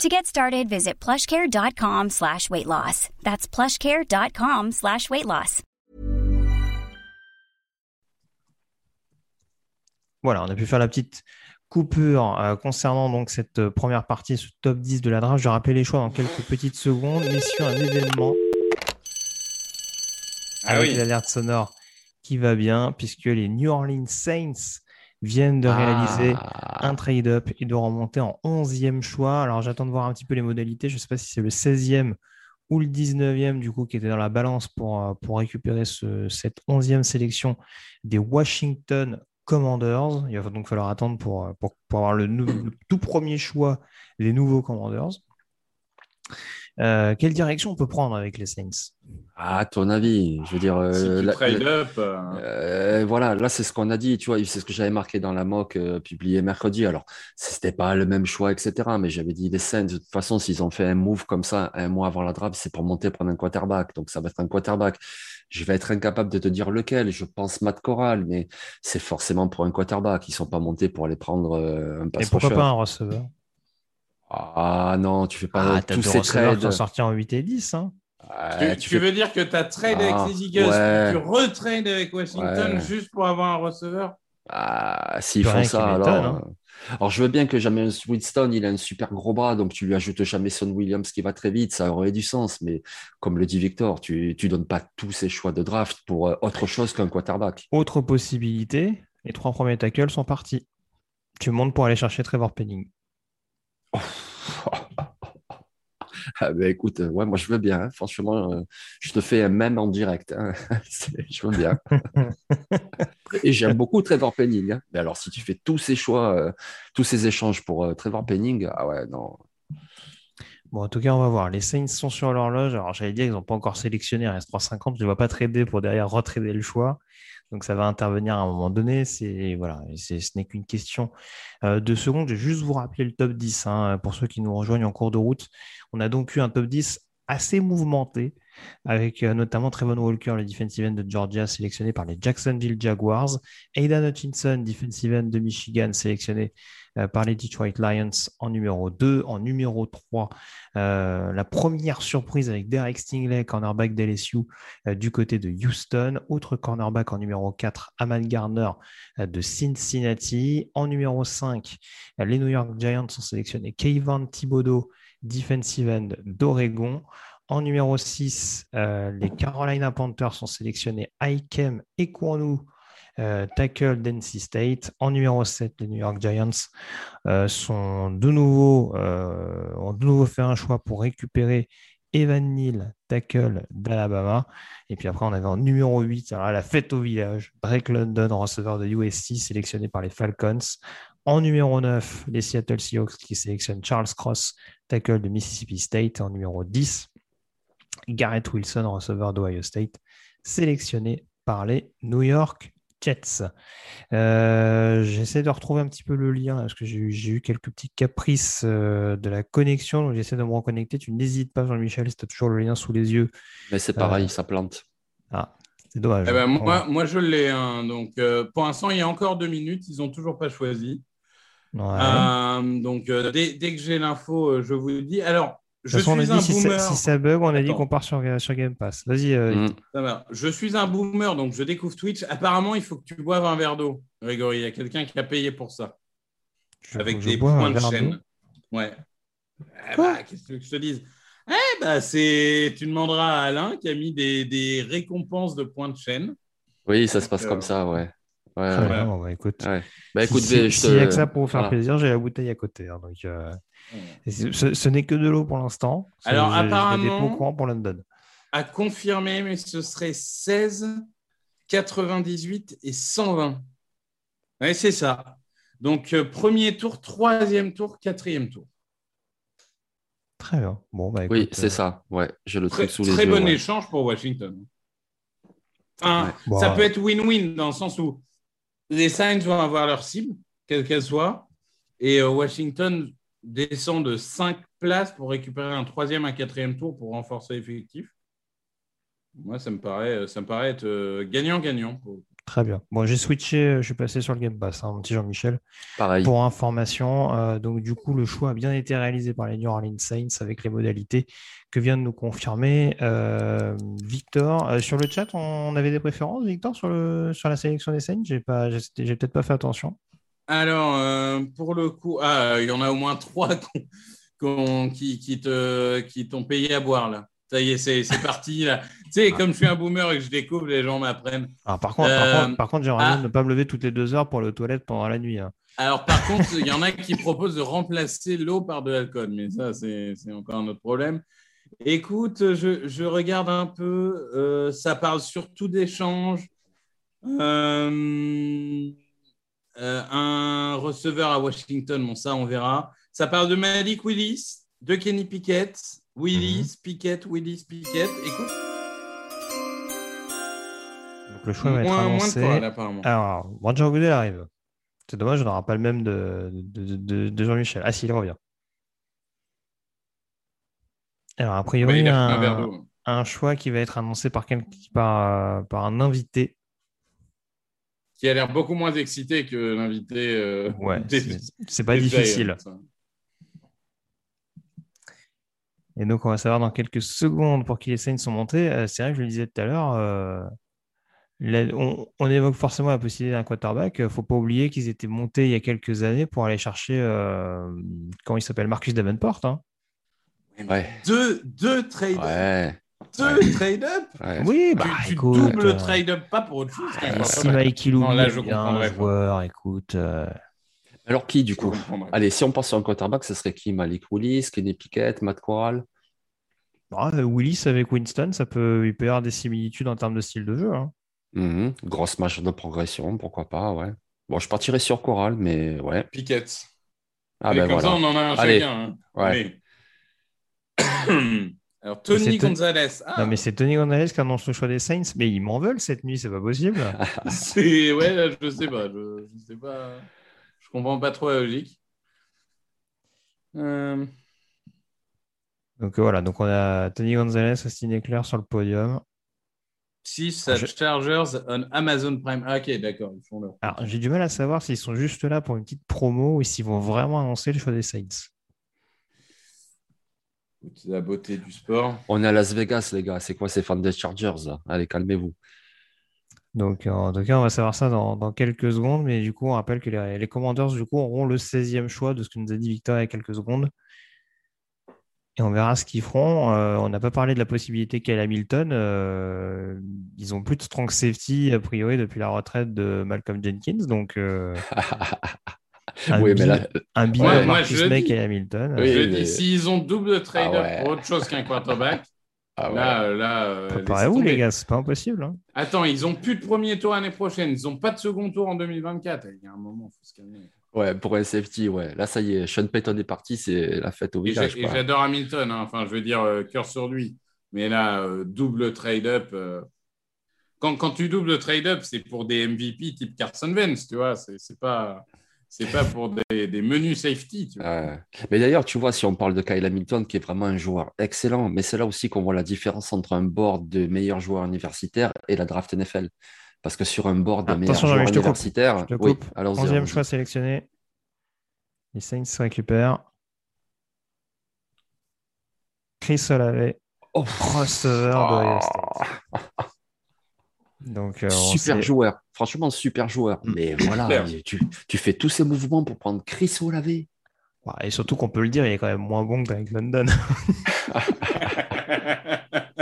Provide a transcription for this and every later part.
To get started, visit plushcare.com slash weight loss. That's plushcare.com slash weight loss. Voilà, on a pu faire la petite coupure euh, concernant donc cette euh, première partie, ce top 10 de la draft. Je vais rappeler les choix dans quelques petites secondes, mais sur un événement Ah avec oui. l'alerte sonore qui va bien, puisque les New Orleans Saints viennent de Ah. réaliser un trade-up et de remonter en 11e choix. Alors j'attends de voir un petit peu les modalités. Je ne sais pas si c'est le 16e ou le 19e du coup qui était dans la balance pour, euh, pour récupérer ce- cette 11e sélection des Washington Commanders. Il va donc falloir attendre pour, euh, pour, pour avoir le, nou- le tout premier choix des nouveaux Commanders. Euh, quelle direction on peut prendre avec les Saints? Ah, à ton avis, je veux dire. Euh, tu la- trade la- up, euh, Euh, voilà, là c'est ce qu'on a dit, tu vois, c'est ce que j'avais marqué dans la mock euh, publiée mercredi. Alors, c'était pas le même choix, etc. Mais j'avais dit les Saints, de toute façon, s'ils ont fait un move comme ça un mois avant la draft, c'est pour monter prendre un quarterback. Donc, ça va être un quarterback. Je vais être incapable de te dire lequel. Je pense Matt Corral, mais c'est forcément pour un quarterback. Ils sont pas montés pour aller prendre un Et pass pourquoi rusher. pas un receveur? Ah non, tu fais pas Ah, tous ces trades. sont sortis en 8 et 10. Hein. Ouais, tu, tu tu fais- veux dire que tu as trade Ah, avec les Eagles, ouais. tu retrades avec Washington Ouais. juste pour avoir un receveur? Ah, s'ils font ça, alors. hein. euh, Alors, je veux bien que Jameis Winston, il a un super gros bras, donc tu lui ajoutes Jameson Williams qui va très vite, ça aurait du sens. Mais comme le dit Victor, tu ne donnes pas tous ces choix de draft pour euh, autre chose qu'un quarterback. Autre possibilité, les trois premiers tackles sont partis. Tu montes pour aller chercher Trevor Penning. Ah, ben, écoute, euh, ouais, moi je veux bien, hein. franchement, euh, je te fais un même en direct. hein. Je veux bien. Et j'aime beaucoup Trevor Penning. hein. Mais alors, si tu fais tous ces choix, euh, tous ces échanges pour euh, Trevor Penning, ah ouais, non. Bon, en tout cas, on va voir. Les Saints sont sur l'horloge. Alors, j'allais dire qu'ils n'ont pas encore sélectionné. Il reste 3,50. Je ne vais pas trader pour derrière retrader le choix. Donc, ça va intervenir à un moment donné. Voilà, ce n'est qu'une question euh, de secondes. Je vais juste vous rappeler le top 10 hein, pour ceux qui nous rejoignent en cours de route. On a donc eu un top 10 assez mouvementé avec euh, notamment Trevon Walker, le defensive end de Georgia, sélectionné par les Jacksonville Jaguars. Aidan Hutchinson, defensive end de Michigan, sélectionné euh, par les Detroit Lions en numéro 2. En numéro 3, euh, la première surprise avec Derek Stingley, cornerback d'LSU du côté de Houston. Autre cornerback en numéro 4, Aman Garner de Cincinnati. En numéro 5, euh, les New York Giants ont sélectionné Kayvon Thibodeau, defensive end d'Oregon. En numéro 6, euh, les Carolina Panthers sont sélectionnés Aikem Ekwonu, euh, tackle d'NC State. En numéro 7, les New York Giants euh, sont de nouveau, ont de nouveau fait un choix pour récupérer Evan Neal, tackle d'Alabama. Et puis après, on avait en numéro 8, alors la fête au village, Drake London, receveur de USC, sélectionné par les Falcons. En numéro 9, les Seattle Seahawks qui sélectionnent Charles Cross, tackle de Mississippi State. En numéro 10, Garrett Wilson, receveur d'Ohio State, sélectionné par les New York Jets. Euh, J'essaie de retrouver un petit peu le lien parce que j'ai eu, j'ai eu quelques petits caprices euh, de la connexion. Donc j'essaie de me reconnecter. Tu n'hésites pas, Jean-Michel, si tu as toujours le lien sous les yeux. Mais c'est pareil, ça plante. Ah, c'est dommage. Eh ben, moi, moi, je l'ai. hein. donc, euh, pour l'instant, il y a encore deux minutes. Ils n'ont toujours pas choisi. Ouais. Euh, donc, euh, dès, dès que j'ai l'info, euh, je vous le dis. Alors, je on a suis un dit si ça, boomer. si ça bug, on a dit qu'on part sur, sur Game Pass. Vas-y. euh, Mm. Ça va. Je suis un boomer, donc je découvre Twitch. Apparemment, il faut que tu boives un verre d'eau, Grégory. Il y a quelqu'un qui a payé pour ça, je- avec je des points de chaîne. Ouais. Eh bah, Qu'est-ce que tu veux que je te dise? Eh bah, c'est. Tu demanderas à Alain qui a mis des, des récompenses de points de chaîne. Oui, ça se passe Euh, comme ça, ouais. Ouais, Très ouais. bien, bon, bah, écoute. Ouais. Bah Si- écoute, si- je s'il y a te. que ça pour vous faire voilà. plaisir, j'ai la bouteille à côté. hein, donc, euh, ce, ce n'est que de l'eau pour l'instant. Alors, apparemment- des pour London. À confirmer, mais ce serait 16, 98 et 120. Ouais, c'est ça. Donc, euh, premier tour, troisième tour, quatrième tour. Très bien. Bon, bah, Oui, c'est euh, ça. Ouais, j'ai le Très, truc sous les très yeux. bon ouais. échange pour Washington. Bon, ça peut être win-win dans le sens où les Saints vont avoir leur cible, quelle qu'elle soit, et euh, Washington descend de 5 places pour récupérer un troisième, un quatrième tour pour renforcer l'effectif. Moi, ça me paraît, être euh, gagnant-gagnant. Très bien. Bon, j'ai switché, je suis passé sur le Game Pass, hein, mon petit Jean-Michel. Pareil. Pour information, euh, donc du coup, le choix a bien été réalisé par les New Orleans Saints avec les modalités que vient de nous confirmer euh, Victor. Euh, sur le chat, on avait des préférences, Victor, sur, le, sur la sélection des Saints? J'ai peut-être pas fait attention. Alors, euh, pour le coup, ah, il y en a au moins trois qui t'ont payé à boire, là. Ça y est, c'est parti, là. Tu sais, comme je suis un boomer et que je découvre, les gens m'apprennent. Par contre, par Euh, contre, par contre, j'aimerais ah. ne pas me lever toutes les deux heures pour aller aux toilettes pendant la nuit. hein. Alors, par contre, il y en a qui proposent de remplacer l'eau par de l'alcool, mais ça, c'est c'est encore un autre problème. Écoute, je, je regarde un peu, euh, ça parle surtout d'échanges. Euh, euh, un receveur à Washington, bon, ça, on verra. Ça parle de Malik Willis, de Kenny Pickett, Willis, Pickett, Willis, Pickett. Écoute, Donc, le choix va être moins, moins de apparemment. Alors, Roger Goodell arrive. C'est dommage, on n'aura pas le même de, de, de- de Jean-Michel. Ah, si, il revient. Alors, a priori, il a pris un un, un choix qui va être annoncé par, quel- par, euh, par un invité. Qui a l'air beaucoup moins excité que l'invité. euh, Ouais, c'est- pas difficile. Et donc, on va savoir dans quelques secondes pour qui les Saints sont montés. Euh, c'est vrai que je le disais tout à l'heure, euh, on, on évoque forcément la possibilité d'un quarterback. Il ne faut pas oublier qu'ils étaient montés il y a quelques années pour aller chercher, euh, comment il s'appelle, Marcus Davenport. hein. Ouais. Deux, deux trade-up. Ouais. Deux trade-up? ouais. Oui, bah tu, tu écoute. doubles euh, trade-up pas pour autre chose. euh, si quarterback. Mikey Non, Lou là, est je bien un comprendrais pas. joueur, écoute. euh, Alors qui, du coup? Allez, si on passe sur un quarterback, ce serait qui? Malik Willis, Kenny Pickett, Matt Corral? Ah, Willis avec Winston, ça peut, il peut y avoir des similitudes en termes de style de jeu. hein. Mhm. Grosse marge de progression, pourquoi pas, ouais. Bon, je partirais sur Corral, mais ouais. Pickett. Ah Et ben comme voilà. ça, on en a un Allez. chacun. hein. Ouais. Alors, Tony Gonzalez. Ah, Non, mais c'est Tony Gonzalez qui annonce le choix des Saints, mais ils m'en veulent cette nuit, c'est pas possible. c'est. Ouais, là, je sais pas. Je, je sais pas. Je comprends pas trop la logique. Euh, Donc euh, voilà, donc on a Tony Gonzalez, Austin Eckler sur le podium. 6 Ah, à je- Chargers on Amazon Prime. Ah, ok, d'accord. Ils font leur. Alors j'ai du mal à savoir s'ils sont juste là pour une petite promo ou s'ils vont vraiment annoncer le choix des Saints. C'est la beauté du sport. On est à Las Vegas, les gars. C'est quoi ces fans des Chargers là? Allez, calmez-vous. Donc euh, en tout cas, on va savoir ça dans, dans quelques secondes, mais du coup, on rappelle que les, les Commanders du coup auront le 16e choix de ce que nous a dit Victor il y a quelques secondes. Et on verra ce qu'ils feront. Euh, on n'a pas parlé de la possibilité qu'elle Hamilton. euh, ils ont plus de strong safety a priori depuis la retraite de Malcolm Jenkins, donc euh, un oui, mais là, un binôme Ouais, moi, Marcus May dis. et Hamilton. Oui, je mais- dis, s'ils ont double trade-up Ah ouais. pour autre chose qu'un quarterback, ah ouais. là, là. euh, Préparez-vous tomber. les gars, c'est pas impossible. hein. Attends, ils ont plus de premier tour l'année prochaine. Ils n'ont pas de second tour en 2024. Il y a un moment, il faut se calmer. Ouais, pour un safety, ouais. Là, ça y est, Sean Payton est parti, c'est la fête au village. et j'adore Hamilton. hein. Enfin, je veux dire, euh, cœur sur lui. Mais là, euh, double trade-up. euh, Quand, quand tu doubles trade-up, c'est pour des MVP type Carson Wentz, tu vois. C'est c'est pas, c'est pas pour des, des menus safety. Tu vois. Ouais. Mais d'ailleurs, tu vois, si on parle de Kyle Hamilton, qui est vraiment un joueur excellent, mais c'est là aussi qu'on voit la différence entre un board de meilleurs joueurs universitaires et la draft NFL. Parce que sur un board de Ah, meilleurs attention, Jean-Mi, je te coupe. universitaires, Je te oui, coupe. allons-y, 11e allons-y. choix sélectionné. Les Saints se récupèrent. Chris Olave, Oh, receveur de Ohio oh, State. Donc, euh, super sait- joueur, franchement super joueur. Mm. Mais voilà, tu, tu fais tous ces mouvements pour prendre Chris Olave. Et surtout qu'on peut le dire, il est quand même moins bon que Drake London.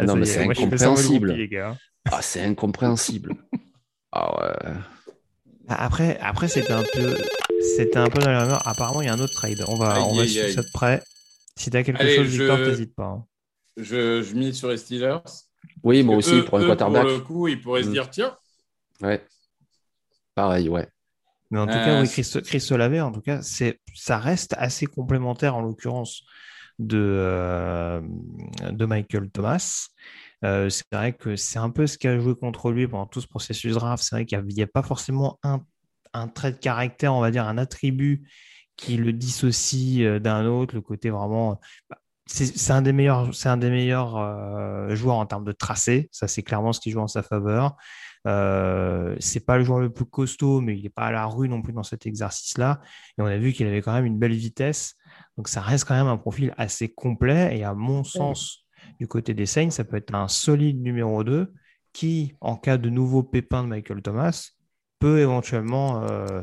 Ah, Non, mais c'est incompréhensible. groupie, les gars. Ah, c'est incompréhensible. Ah ouais. Ah, Après, après c'était un peu, c'était un peu dans la rumeur. Apparemment, il y a un autre trade. On va, Aïe, on va aïe, suivre aïe. ça de près. Si t'as quelque Allez, chose, je- Victor, t'hésites pas. hein. je, je mise sur les Steelers. Oui, moi aussi, eux- pour un eux, quarterback. Pour le coup, ils pourraient se Mm. dire tiens, Ouais. Pareil, ouais. Mais en tout Euh, cas, oui, Chris, Chris Olave, en tout cas, c'est, ça reste assez complémentaire en l'occurrence de, euh, de Michael Thomas. Euh, c'est vrai que c'est un peu ce qui a joué contre lui pendant tout ce processus draft. C'est vrai qu'il n'y a, pas forcément un, un, trait de caractère, on va dire, un attribut qui le dissocie euh, d'un autre, le côté vraiment. Bah, c'est un des meilleurs, c'est un des meilleurs euh, joueurs en termes de tracé. Ça, c'est clairement ce qui joue en sa faveur. Euh, c'est pas le joueur le plus costaud, mais il n'est pas à la rue non plus dans cet exercice-là. Et on a vu qu'il avait quand même une belle vitesse. Donc ça reste quand même un profil assez complet. Et à mon sens, du côté des Saints, ça peut être un solide numéro 2 qui, en cas de nouveau pépin de Michael Thomas, peut éventuellement euh,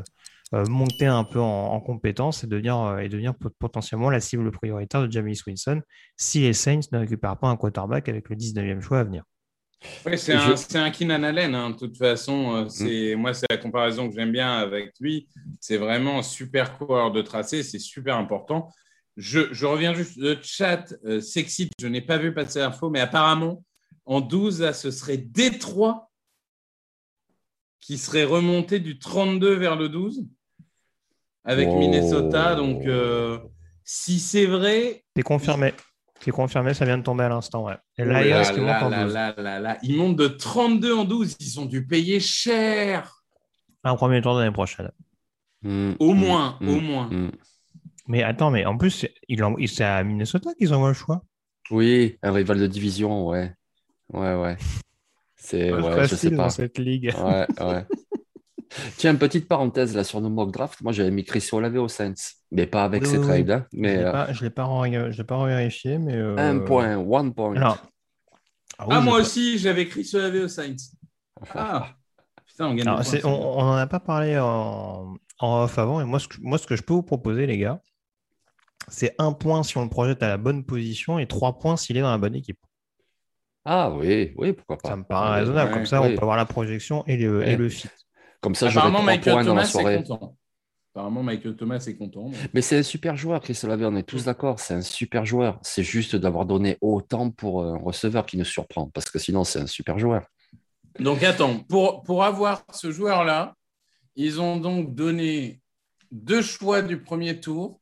euh, monter un peu en, compétence et devenir, euh, et devenir potentiellement la cible prioritaire de Jamie Swinson si les Saints ne récupèrent pas un quarterback avec le 19e choix à venir. Oui, c'est un, un, Keenan Allen, hein, de toute façon. Mm. c'est Moi, c'est la comparaison que j'aime bien avec lui. C'est vraiment un super coureur de tracé, c'est super important. Je, je, reviens juste, le chat euh, sexy, je n'ai pas vu passer l'info, mais apparemment, en 12, ce serait Détroit qui serait remonté du 32 vers le 12 avec Minnesota. Donc, euh, si c'est vrai. C'est confirmé. C'est confirmé, ça vient de tomber à l'instant. Ouais. Et là, Ils montent de 32 en 12. Ils ont dû payer cher. Un premier tour l'année prochaine. Mm, au mm, moins, mm, au moins. Mais attends, mais en plus, c'est à Minnesota qu'ils envoient le choix. Oui, un rival de division, ouais. Ouais, ouais. C'est ouais, je sais pas. dans cette ligue. Ouais, ouais. Tiens, petite parenthèse là sur nos mock draft. Moi, j'avais mis Chris Olave au Saints, mais pas avec ses trades. Hein, mais, je ne l'ai pas, pas vérifié. Mais euh, Un point, one point. Ah, ah moi aussi, j'avais Chris Olave au Saints. Ah, putain, on gagne. on n'en a pas parlé en, en, off avant. Et moi ce, que, moi, ce que je peux vous proposer, les gars, c'est un point si on le projette à la bonne position et trois points s'il est dans la bonne équipe. Ah oui, oui, pourquoi pas. Ça me paraît raisonnable. Comme ça, on peut avoir la projection et le, et le fit. Comme ça, Apparemment, Michael Thomas est content. Apparemment, Michael Thomas est content. Mais c'est un super joueur, Chris Olave, on est tous d'accord. C'est un super joueur. C'est juste d'avoir donné autant pour un receveur qui nous surprend, parce que sinon, c'est un super joueur. Donc, attends, pour, pour avoir ce joueur-là, ils ont donc donné deux choix du premier tour,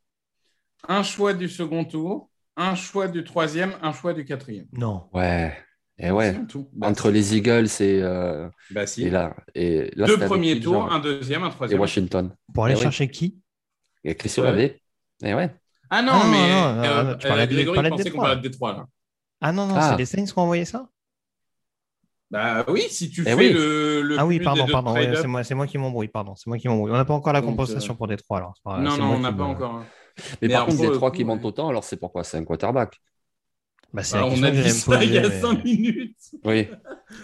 un choix du second tour, un choix du troisième, un choix du quatrième. Non. Ouais. Et ouais, bah, entre les Eagles et, euh, bah, et là. Et là Deux premiers tours, un deuxième, un troisième. Et Washington. Pour aller chercher qui? Et Chris Olave. Et ouais. Ah non, ah, mais non, non, euh, tu parlais Grégory de, pensait qu'on parlait de Détroit. Là. Ah non, non, ah. c'est les Saints qui ont envoyé ça? Bah oui, si tu eh fais le, le, Ah oui, pardon, pardon, ouais, c'est moi, moi, qui m'embrouille, pardon, c'est moi qui m'embrouille. On n'a pas encore la compensation euh... pour Détroit alors. Non, non, on n'a pas encore. Mais, mais par contre, Détroit qui monte autant, alors c'est pourquoi C'est un quarterback. Bah, bah, on a dit ça il y a 5 minutes. Oui.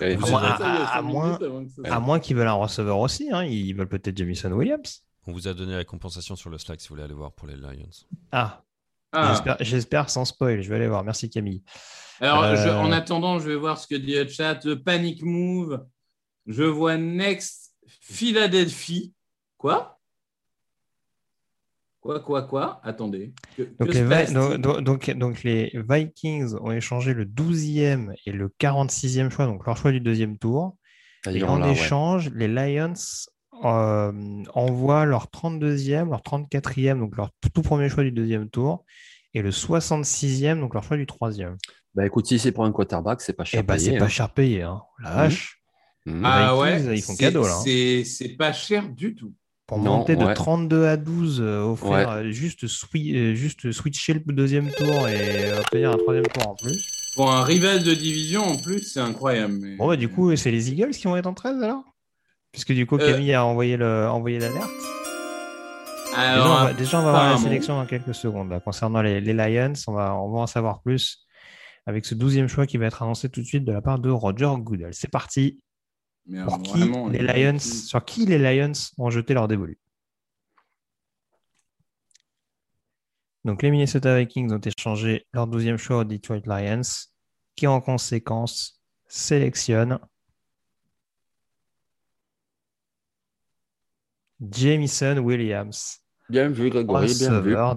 À, moins, à moins qu'ils veulent un receveur aussi. Hein. Ils veulent peut-être Jamison Williams. On vous a donné la compensation sur le Slack si vous voulez aller voir pour les Lions. Ah. ah. J'espère sans spoil. Je vais aller voir. Merci Camille. Alors, euh, en attendant, je vais voir ce que dit le chat. Panic Move. Je vois Next Philadelphie. Quoi? Quoi, quoi, quoi? Attendez. donc, les donc, les Vikings ont échangé le 12e et le 46e choix, donc leur choix du deuxième tour. Et en échange, les Lions euh, envoient leur 32e, leur 34e, donc leur tout premier choix du deuxième tour, et le 66e, donc leur choix du troisième. Bah écoute, si c'est pour un quarterback, c'est pas cher eh bah, payé. C'est pas hein. cher payé, hein. la vache. Mmh. Ah ouais, ils font cadeau là. Hein. C'est pas cher du tout. Pour monter de 32 à 12, euh, offrir euh, juste, euh, juste switcher le deuxième tour et obtenir un troisième tour en plus. Pour un rival de division en plus, c'est incroyable. Bon, bah, du coup, c'est les Eagles qui vont être en 13 alors? Puisque du coup, Camille a envoyé l'alerte. Déjà, déjà, on va voir la sélection dans quelques secondes. concernant les, Lions, on va, on va en savoir plus avec ce 12e choix qui va être annoncé tout de suite de la part de Roger Goodell. C'est parti les Lions, sur qui les Lions ont jeté leur dévolu? Donc les Minnesota Vikings ont échangé leur 12e choix aux Detroit Lions, qui en conséquence sélectionne Jamison Williams. Bien vu, Grégory, bien vu. Ah,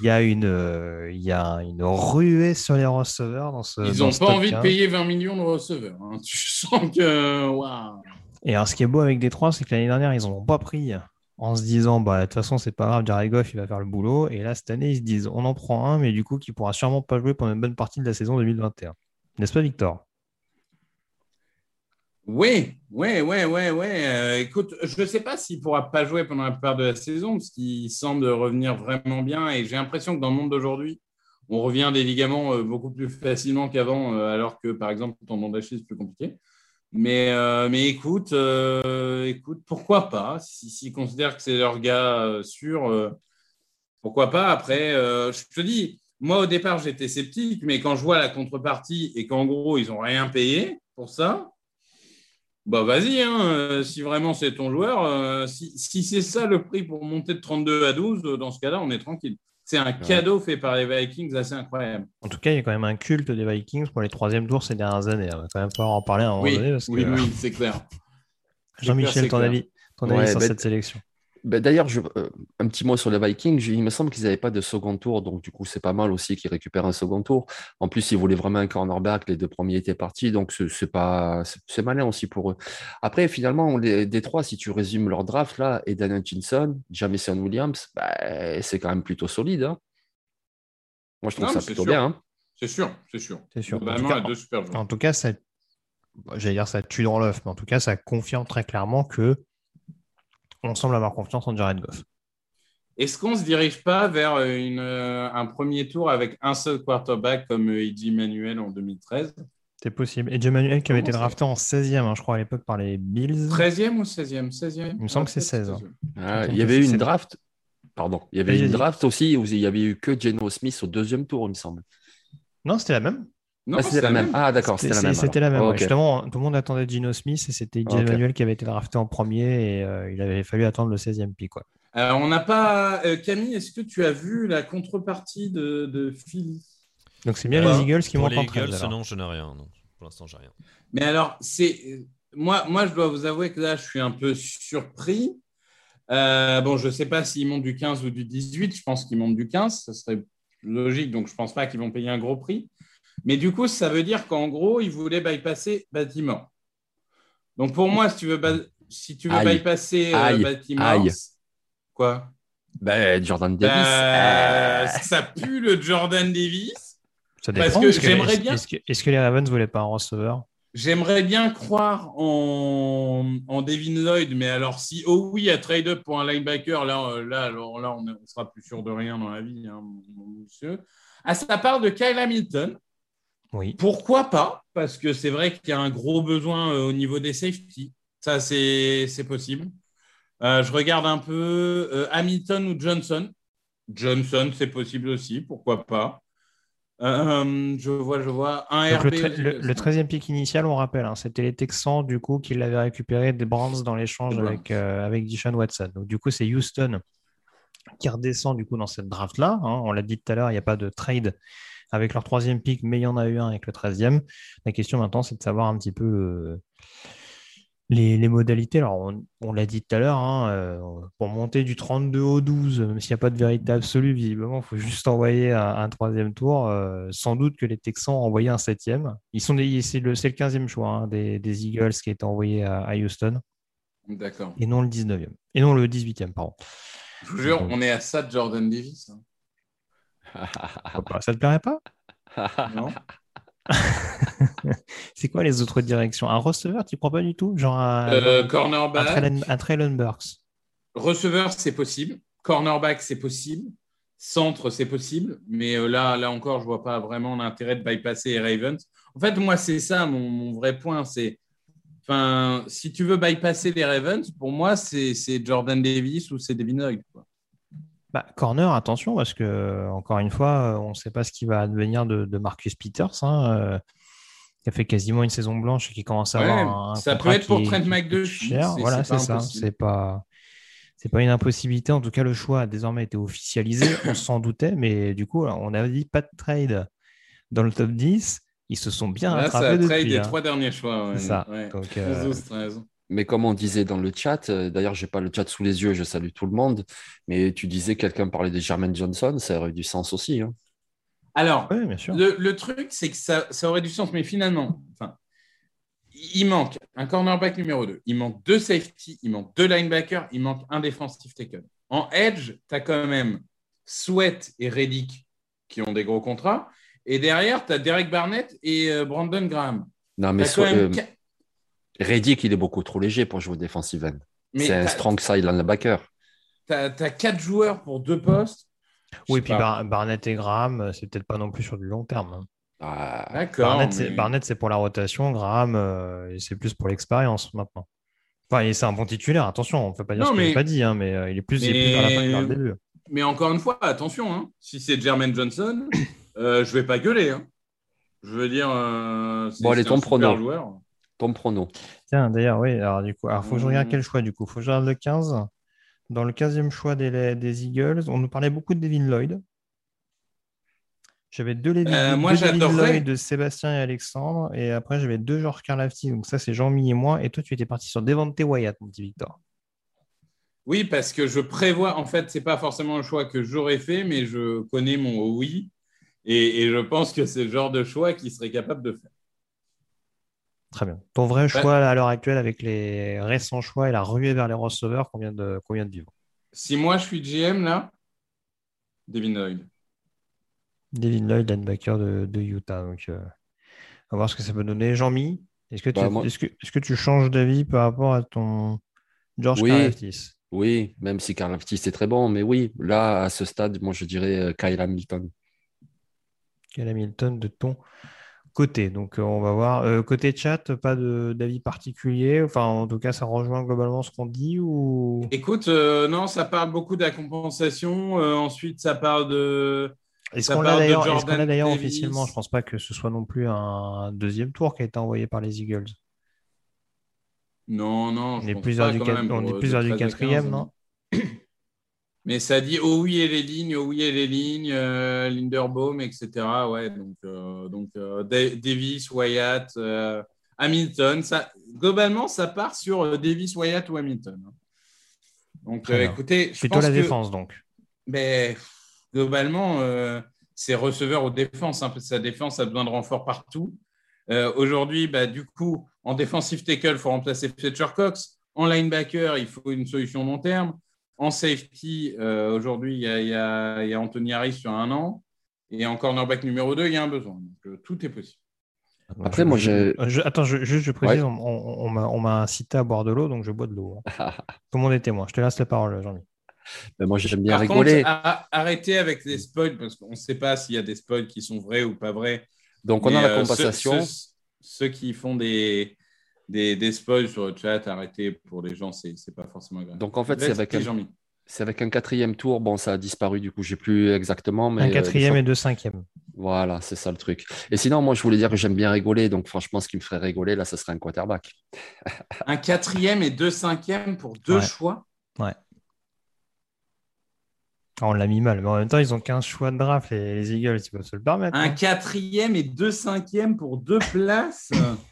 il, y a une, euh, il y a une ruée sur les receveurs dans ce. Ils n'ont pas envie de payer 20 millions de receveurs. Hein. Tu sens que. Wow. Et alors, ce qui est beau avec Détroit, c'est que l'année dernière, ils n'ont pas pris en se disant, bah, de toute façon, c'est pas grave, Jared Goff, il va faire le boulot. Et là, cette année, ils se disent, on en prend un, mais du coup, qui pourra sûrement pas jouer pendant une bonne partie de la saison 2021. N'est-ce pas, Victor? Oui, oui, oui, oui, oui. Euh, écoute, je ne sais pas s'il ne pourra pas jouer pendant la plupart de la saison, parce qu'il semble revenir vraiment bien. Et j'ai l'impression que dans le monde d'aujourd'hui, on revient des ligaments euh, beaucoup plus facilement qu'avant, euh, alors que, par exemple, ton tendon d'Achille, c'est plus compliqué. Mais, écoute, écoute, pourquoi pas? S'ils si, considèrent que c'est leur gars sûr, pourquoi pas? Après, je te dis, moi, au départ, j'étais sceptique, mais quand je vois la contrepartie et qu'en gros, ils n'ont rien payé pour ça, bah vas-y, hein, euh, si vraiment c'est ton joueur, euh, si, c'est ça le prix pour monter de 32 à 12, euh, dans ce cas-là, on est tranquille. C'est un cadeau fait par les Vikings assez incroyable. En tout cas, il y a quand même un culte des Vikings pour les troisième tours ces dernières années. On va quand même pas en parler à un moment oui, donné. oui, oui, c'est clair. Jean-Michel, ton avis, ton avis sur cette sélection? Ben, D'ailleurs, euh, un petit mot sur les Vikings. Il me semble qu'ils n'avaient pas de second tour, donc du coup, c'est pas mal aussi qu'ils récupèrent un second tour. En plus, ils voulaient vraiment un cornerback. Les deux premiers étaient partis, donc c'est pas c'est malin aussi pour eux. Après, finalement, les, des trois, si tu résumes leur draft là, Eden Hutchinson, Jamison Williams, ben, c'est quand même plutôt solide. Hein. Moi, je trouve ça plutôt bien. Hein. C'est sûr, c'est sûr. C'est sûr. En tout, cas, en, tout cas, ça, j'allais dire ça tue dans l'œuf, mais en tout cas, ça confirme très clairement que on semble avoir confiance en Jared Goff. Est-ce qu'on ne se dirige pas vers une, euh, un premier tour avec un seul quarterback comme Eddie Manuel en 2013 C'est possible. Eddie Manuel qui avait été drafté en 16e, hein, je crois, à l'époque par les Bills. 13e ou 16e 16e Il me semble que c'est 16. Ah, il y avait eu une draft. Pardon. Il y avait une draft aussi où il n'y avait eu que Geno Smith au deuxième tour, il me semble. Non, c'était la même. Ah, c'était la même. Ah, d'accord, c'était la même. C'était la même. Justement, tout le monde attendait Gino Smith et c'était Jay Manuel qui avait été drafté en premier et euh, il avait fallu attendre le 16e pick. Quoi. Alors, on n'a pas. Euh, Camille, est-ce que tu as vu la contrepartie de, de Philly? Donc, c'est bien les Eagles qui montent en 13. Eagles, non, je n'ai rien. Non. Pour l'instant, j'ai rien. Mais alors, c'est. Moi, moi, je dois vous avouer que là, je suis un peu surpris. Euh, bon, je ne sais pas s'ils montent du 15 ou du 18. Je pense qu'ils montent du 15. Ça serait logique. Donc, je ne pense pas qu'ils vont payer un gros prix. Mais du coup, ça veut dire qu'en gros, ils voulaient bypasser bâtiment. Donc pour moi, si tu veux, si tu veux bypasser euh, bâtiment, quoi? Ben, Jordan Davis. Ben, ça pue le Jordan Davis. Ça dépend. Parce que j'aimerais bien. Est-ce que, les Ravens ne voulaient pas un receveur? J'aimerais bien croire en, en, Devin Lloyd, mais alors si, oh oui, à trade-up pour un linebacker, là, euh, là, alors, là on ne sera plus sûr de rien dans la vie, hein, mon monsieur. À sa part de Kyle Hamilton, oui. Pourquoi pas? Parce que c'est vrai qu'il y a un gros besoin euh, au niveau des safety. Ça, c'est possible. Euh, je regarde un peu euh, Hamilton ou Johnson. Johnson, c'est possible aussi. Pourquoi pas Je vois, je vois. Un RB. Le, 13e pick initial, on rappelle, hein, c'était les Texans, du coup, qui l'avaient récupéré des Browns dans l'échange avec, avec Dishon Watson. Donc, du coup, c'est Houston qui redescend du coup dans cette draft-là. Hein. On l'a dit tout à l'heure, il n'y a pas de trade avec leur troisième pick, mais il y en a eu un avec le 13e. La question maintenant, c'est de savoir un petit peu euh, les, modalités. Alors, on, l'a dit tout à l'heure, hein, euh, pour monter du 32 au 12, même s'il n'y a pas de vérité absolue, visiblement, il faut juste envoyer un, troisième tour. Euh, sans doute que les Texans ont envoyé un septième. Ils sont c'est le, le 15e choix hein, des, Eagles qui a été envoyé à, Houston. D'accord. Et non le 19e. Et non le 18e, pardon. Je vous jure, on est à ça de Jordan Davis. Hein. Ça te plairait pas? Non. c'est quoi les autres directions? Un receveur, tu crois pas du tout? Genre un, euh, cornerback. Un Traylon Burks. Receveur, c'est possible. Cornerback, c'est possible. Centre, c'est possible. Mais euh, là, là encore, je vois pas vraiment l'intérêt de bypasser les Ravens. En fait, moi, c'est ça mon, vrai point. C'est, enfin, si tu veux bypasser les Ravens, pour moi, c'est Jordan Davis ou c'est Devin Lloyd. Bah, corner, attention, parce que, encore une fois, on ne sait pas ce qui va advenir de, Marcus Peters, hein, euh, qui a fait quasiment une saison blanche et qui commence à avoir un. Ça peut être pour Trent McDuff. Voilà, c'est ça. C'est pas. C'est pas une impossibilité. En tout cas, le choix a désormais été officialisé. on s'en doutait, mais du coup, on avait dit pas de trade dans le top 10. Ils se sont bien Là, rattrapés ça trade des hein. trois derniers choix. C'est ça. Donc, euh, mais comme on disait dans le chat, euh, d'ailleurs, je n'ai pas le chat sous les yeux, je salue tout le monde, mais tu disais quelqu'un parlait de Jermaine Johnson, ça aurait du sens aussi. Hein. Alors, Le, truc, c'est que ça, aurait du sens, mais finalement, enfin, il manque un cornerback numéro 2, il manque deux safety, il manque deux linebackers, il manque un défensif tackle. En edge, tu as quand même Sweat et Reddick qui ont des gros contrats. Et derrière, tu as Derek Barnett et euh, Brandon Graham. Non, mais so- même euh, Reddick, il est beaucoup trop léger pour jouer defensive end. mais C'est un strong side linebacker. T'as as quatre joueurs pour deux postes. Oui, puis. Bar- Barnett et Graham, euh, c'est peut-être pas non plus sur du long terme. hein. Ah, D'accord. Barnett, c'est- mais- pour la rotation. Graham, euh, c'est plus pour l'expérience maintenant. Enfin, et c'est un bon titulaire, attention, on ne peut pas dire Non, ce mais- j'ai pas dit, hein, mais euh, il est plus, il est plus vers la fin que vers le Mais- début. Mais encore une fois, attention, hein, si c'est Jermaine Johnson, euh, je vais pas gueuler. hein. Je veux dire, euh, c'est Bon, c'est ton un super joueur. Ton prono. Tiens, d'ailleurs, oui, alors du coup, alors faut que je regarde Mhm. quel choix du coup. Faut que je regarde le 15. Dans le 15e choix des, des Eagles, on nous parlait beaucoup de Devin Lloyd. J'avais deux, Euh, moi, deux Devin j'adorerais. Lloyd de Sébastien et Alexandre. Et après, j'avais deux Georges Karlaftis. Donc ça, c'est Jean-Mi et moi. Et toi, tu étais parti sur Devante Wyatt, mon petit Victor. Oui, parce que je prévois, en fait, c'est pas forcément le choix que j'aurais fait, mais je connais mon oui. Et, et je pense que c'est le genre de choix qu'il serait capable de faire. Très bien. Ton vrai choix à l'heure actuelle avec les récents choix et la ruée vers les receveurs qu'on vient de, qu'on vient de vivre? Si moi je suis GM là, Devin Lloyd. Devin Lloyd, linebacker de, de Utah. Donc, euh, on va voir ce que ça peut donner. Jean-Mi, est-ce que, tu- Bah, moi- est-ce que, est-ce que tu changes d'avis par rapport à ton George Oui. Karlaftis? Oui, même si Karl Aftis est très bon, mais oui, là, à ce stade, moi, je dirais euh, Kyle Hamilton. Cal Hamilton de ton côté. Donc, euh, on va voir. Euh, côté chat, pas de- d'avis particulier. Enfin, en tout cas, ça rejoint globalement ce qu'on dit ou? Écoute, euh, non, ça parle beaucoup de la compensation. Ensuite, ça parle de. est-ce qu'on l'a d'ailleurs officiellement? Je pense pas que ce soit non plus un deuxième tour qui a été envoyé par les Eagles. Non, non. On est du, on est plus de vers du 13 à quatrième, 15, non? Mais ça dit oh oui et les lignes, oh oui et les lignes, euh, Linderbaum, etc. Ouais, donc, euh, donc euh, Da- Davis, Wyatt, Hamilton. Ça, globalement, ça part sur Davis, Wyatt ou Hamilton. hein. Donc, écoutez, je Plutôt la que, défense, donc. mais, globalement, c'est receveur aux défenses. hein, sa défense a besoin de renfort partout. Aujourd'hui, bah, du coup, en défensive tackle, il faut remplacer Fletcher Cox. En linebacker, il faut une solution long terme. En safety, euh, aujourd'hui, il y, a- y y Anthony Harris sur un an. Et en cornerback numéro 2, il y a un besoin. Donc, euh, tout est possible. Après, Je- moi, je- attends, je- juste je précise, Ouais. on, on- on m'a- incité à boire de l'eau, donc je bois de l'eau. hein. Tout le monde est témoin. Je te laisse la parole, Jean-Mi. Mais moi, j'aime bien Par rigoler. contre, arrêtez avec les spoils, parce qu'on ne sait pas s'il y a des spoils qui sont vrais ou pas vrais. Donc, on Mais, a la euh, ceux- compensation. Ceux, ceux qui font des, des, des spoils sur le chat, arrêtez pour les gens, c'est c'est pas forcément grave. Donc, en fait, c'est avec un, avec quatrième tour. Bon, ça a disparu, du coup, j'ai plus exactement. Mais, Un euh, quatrième et deux cinquièmes. Voilà, c'est ça le truc. Et sinon, moi, je voulais dire que j'aime bien rigoler. Donc, franchement, ce qui me ferait rigoler, là, ce serait un quarterback. Un quatrième et deux cinquièmes pour deux Ouais. choix? Ah, on l'a mis mal, mais en même temps, ils ont 15 choix de draft, les, les Eagles, ils peuvent se le permettre. Un hein. quatrième et deux cinquièmes pour deux places?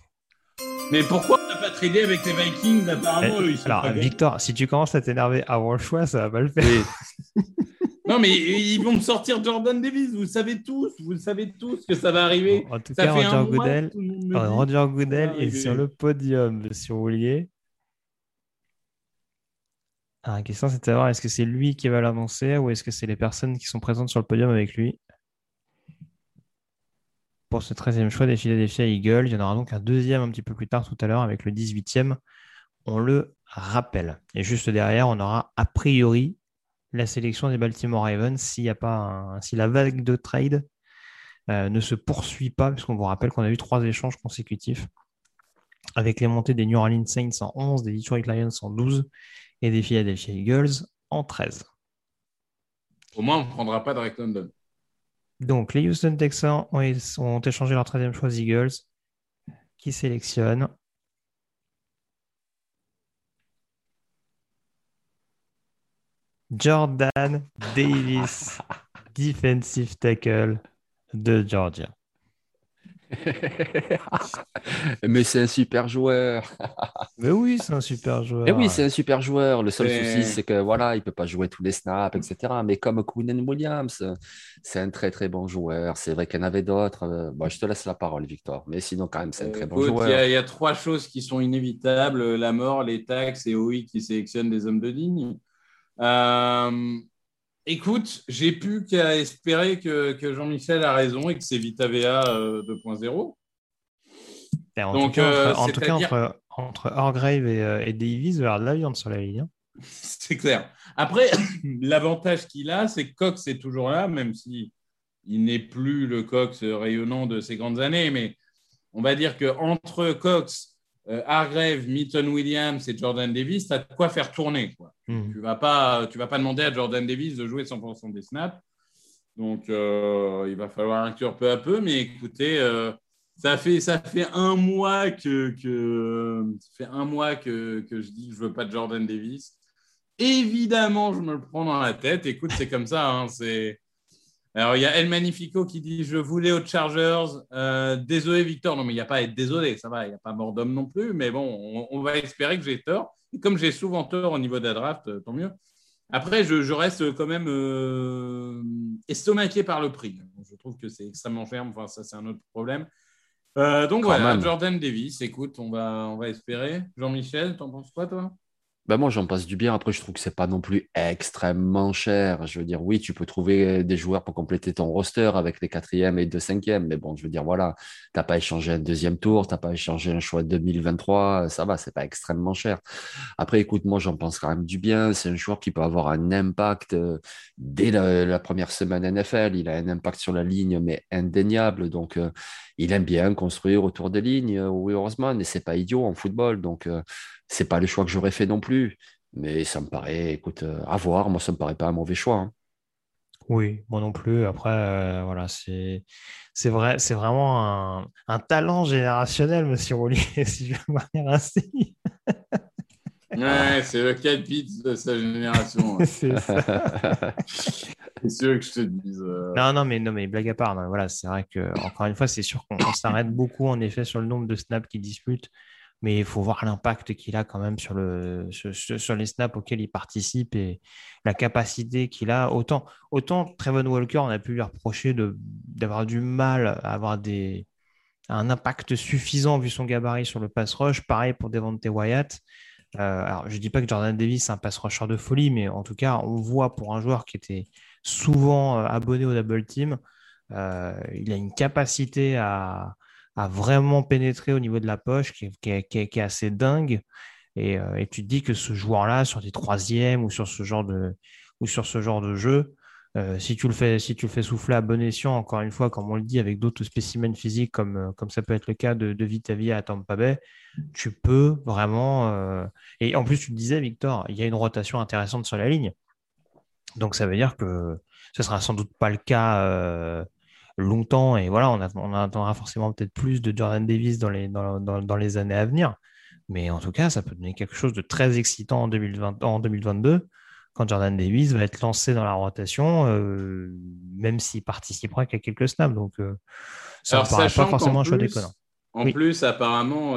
Mais pourquoi on n'a pas tradé avec les Vikings Apparemment, Eh, eux, ils sont Alors, pas. Victor, si tu commences à t'énerver avant le choix, ça va pas le faire. Non, mais ils vont me sortir Jordan Davis. Vous savez tous. Vous le savez tous que ça va arriver. En tout Ça cas, fait Roger mois Goodell. Roger Goodell est- sur le podium, si vous vouliez. Ah, la question, c'est de savoir est-ce que c'est lui qui va l'annoncer ou est-ce que c'est les personnes qui sont présentes sur le podium avec lui? Pour ce 13e choix des Philadelphia Eagles, il y en aura donc un deuxième un petit peu plus tard tout à l'heure avec le 18e. On le rappelle. Et juste derrière, on aura a priori la sélection des Baltimore Ravens si la vague de trade euh, ne se poursuit pas, puisqu'on vous rappelle qu'on a eu trois échanges consécutifs avec les montées des New Orleans Saints en 11, des Detroit Lions en 12 et des Philadelphia Eagles en 13. Au moins, on ne prendra pas Drake London. Donc, les Houston Texans ont, ont échangé leur 13e choix aux Eagles, qui sélectionnent Jordan Davis, defensive tackle de Georgia. Mais c'est un super joueur. Mais oui, c'est un super joueur. Et oui, c'est un super joueur. Le seul Mais- souci, c'est que voilà, il peut pas jouer tous les snaps, etc. Mais comme Quinn Williams, c'est un très très bon joueur. C'est vrai qu'il y en avait d'autres. Euh, bon, je te laisse la parole, Victor. Mais sinon, quand même, c'est un très bon Écoute, Il y, a- joueur. il y a trois choses qui sont inévitables la mort, les taxes et OI qui sélectionnent des hommes de ligne. Euh, Écoute, j'ai plus qu'à espérer que, que Jean-Michel a raison et que c'est Vitavea euh, 2.0. Et En Donc, tout cas, euh, entre, en tout cas, entre, entre Hargrave et, euh, et Davies, il va y avoir de la viande sur la ligne. hein. C'est clair. Après, l'avantage qu'il a, c'est que Cox est toujours là, même si il n'est plus le Cox rayonnant de ses grandes années. Mais on va dire que entre Cox, euh, Hargrave, Milton Williams et Jordan Davis, tu as de quoi faire tourner. Quoi. Mhm. Tu ne vas, pas- tu vas pas demander à Jordan Davis de jouer 100% des snaps. Donc, euh, il va falloir inclure peu à peu. Mais écoutez, euh, ça, fait, ça fait un mois que, que, ça fait un mois que, que je dis que je veux pas de Jordan Davis. Évidemment, je me le prends dans la tête. Écoute, c'est comme ça. hein, c'est... Alors, il y a El Magnifico qui dit Je voulais aux Chargers. Euh, désolé, Victor. Non, mais il n'y a pas à être désolé. Ça va, il n'y a pas mort d'homme non plus. Mais bon, on, on va espérer que j'ai tort. Et comme j'ai souvent tort au niveau de la draft, euh, tant mieux. Après, je, je reste quand même euh, estomaqué par le prix. Je trouve que c'est extrêmement cher. Enfin, ça, c'est un autre problème. Euh, donc Quand voilà, même. Jordan Davis, écoute, on va, on va espérer. Jean-Michel, t'en penses quoi, toi? Ben moi, j'en passe du bien. Après, je trouve que c'est pas non plus extrêmement cher. Je veux dire, oui, tu peux trouver des joueurs pour compléter ton roster avec les quatrièmes et deux cinquièmes. Mais bon, je veux dire, voilà, t'as pas échangé un deuxième tour, t'as pas échangé un choix de 2023. Ça va, c'est pas extrêmement cher. Après, écoute, moi, j'en pense quand même du bien. C'est un joueur qui peut avoir un impact euh, dès la, la première semaine NFL. Il a un impact sur la ligne, mais indéniable. Donc, euh, il aime bien construire autour des lignes, euh, Will Horseman, et c'est pas idiot en football. Donc, euh, c'est pas le choix que j'aurais fait non plus. Mais ça me paraît, écoute, euh, à voir. Moi, ça me paraît pas un mauvais choix. hein. Oui, moi non plus. Après, euh, voilà, c'est c'est vrai, c'est vraiment un, un talent générationnel, Monsieur Rollier, si je peux me dire ainsi. Ouais, c'est le 4 bits de sa génération. C'est ça. C'est sûr que je te dise. euh, Non, non, mais non, mais blague à part, non, voilà, c'est vrai que encore une fois, c'est sûr qu'on on s'arrête beaucoup en effet sur le nombre de snaps qu'il dispute, mais il faut voir l'impact qu'il a quand même sur le sur, les snaps auxquels il participe et la capacité qu'il a. Autant autant Trevon Walker, on a pu lui reprocher d'avoir du mal à avoir des un impact suffisant vu son gabarit sur le pass rush. Pareil pour Devontae Wyatt. Euh, alors, je dis pas que Jordan Davis est un pass rusher de folie, mais en tout cas, on voit pour un joueur qui était souvent euh, abonné au double team, euh, il a une capacité à, à vraiment pénétrer au niveau de la poche qui, est- assez dingue. Et, euh, et tu te dis que ce joueur-là, sur des troisièmes ou sur ce genre de, ou sur ce genre de jeu, si tu le fais, si tu le fais souffler à bon escient, encore une fois, comme on le dit, avec d'autres spécimens physiques, comme, comme ça peut être le cas de, de Vitavia à Tampa Bay, tu peux vraiment. Et en plus, tu le disais, Victor, il y a une rotation intéressante sur la ligne. Donc ça veut dire que ce sera sans doute pas le cas euh, longtemps. Et voilà, on, a- on attendra forcément peut-être plus de Jordan Davis dans les, dans, dans- dans les années à venir. Mais en tout cas, ça peut donner quelque chose de très excitant en, 2020, en 2022, quand Jordan Davis va être lancé dans la rotation, euh, même s'il participera qu'à quelques snaps. Donc euh, ça ne paraît pas forcément un choix déconnant. En Oui. plus, apparemment,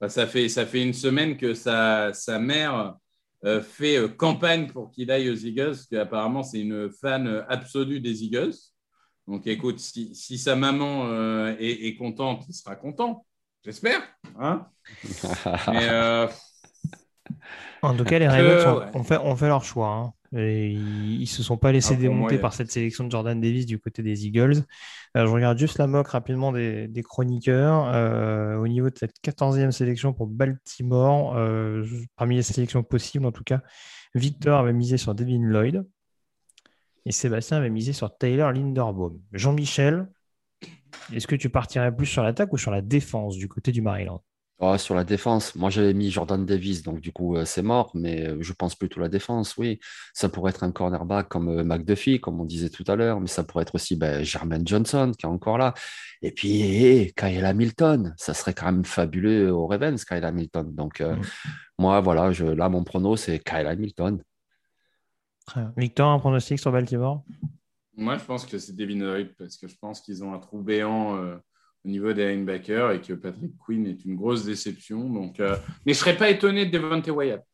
bah, ça, fait, ça fait une semaine que sa, sa mère euh, fait euh, campagne pour qu'il aille aux Eagles, parce qu'apparemment, c'est une fan euh, absolue des Eagles. Donc, écoute, si, si sa maman euh, est, est contente, il sera content. J'espère. Hein Mais euh, En tout cas, les Euh, Ravens ont, ouais. ont fait, ont fait leur choix. hein. Et ils ne se sont pas laissés Ah, moi, démonter par cette sélection de Jordan Davis du côté des Eagles. Euh, je regarde juste la moque rapidement des, des chroniqueurs. Euh, au niveau de cette 14e sélection pour Baltimore, euh, parmi les sélections possibles, en tout cas, Victor avait misé sur Devin Lloyd et Sébastien avait misé sur Taylor Linderbaum. Jean-Michel, est-ce que tu partirais plus sur l'attaque ou sur la défense du côté du Maryland? Ah, sur la défense, moi j'avais mis Jordan Davis, donc du coup euh, c'est mort, mais euh, je pense plutôt la défense, oui. Ça pourrait être un cornerback comme euh, McDuffie, comme on disait tout à l'heure, mais ça pourrait être aussi ben, Jermaine Johnson qui est encore là. Et puis Kyle Hamilton, ça serait quand même fabuleux au Ravens, Kyle Hamilton. Donc euh, Mm. moi voilà, je, là mon prono c'est Kyle Hamilton. Victor, un pronostic sur Baltimore? Moi, je pense que c'est Devin Lloyd, parce que je pense qu'ils ont un trou béant euh, au niveau des linebackers et que Patrick Quinn est une grosse déception. Donc, euh, Mais je ne serais pas étonné de Devontae Wyatt.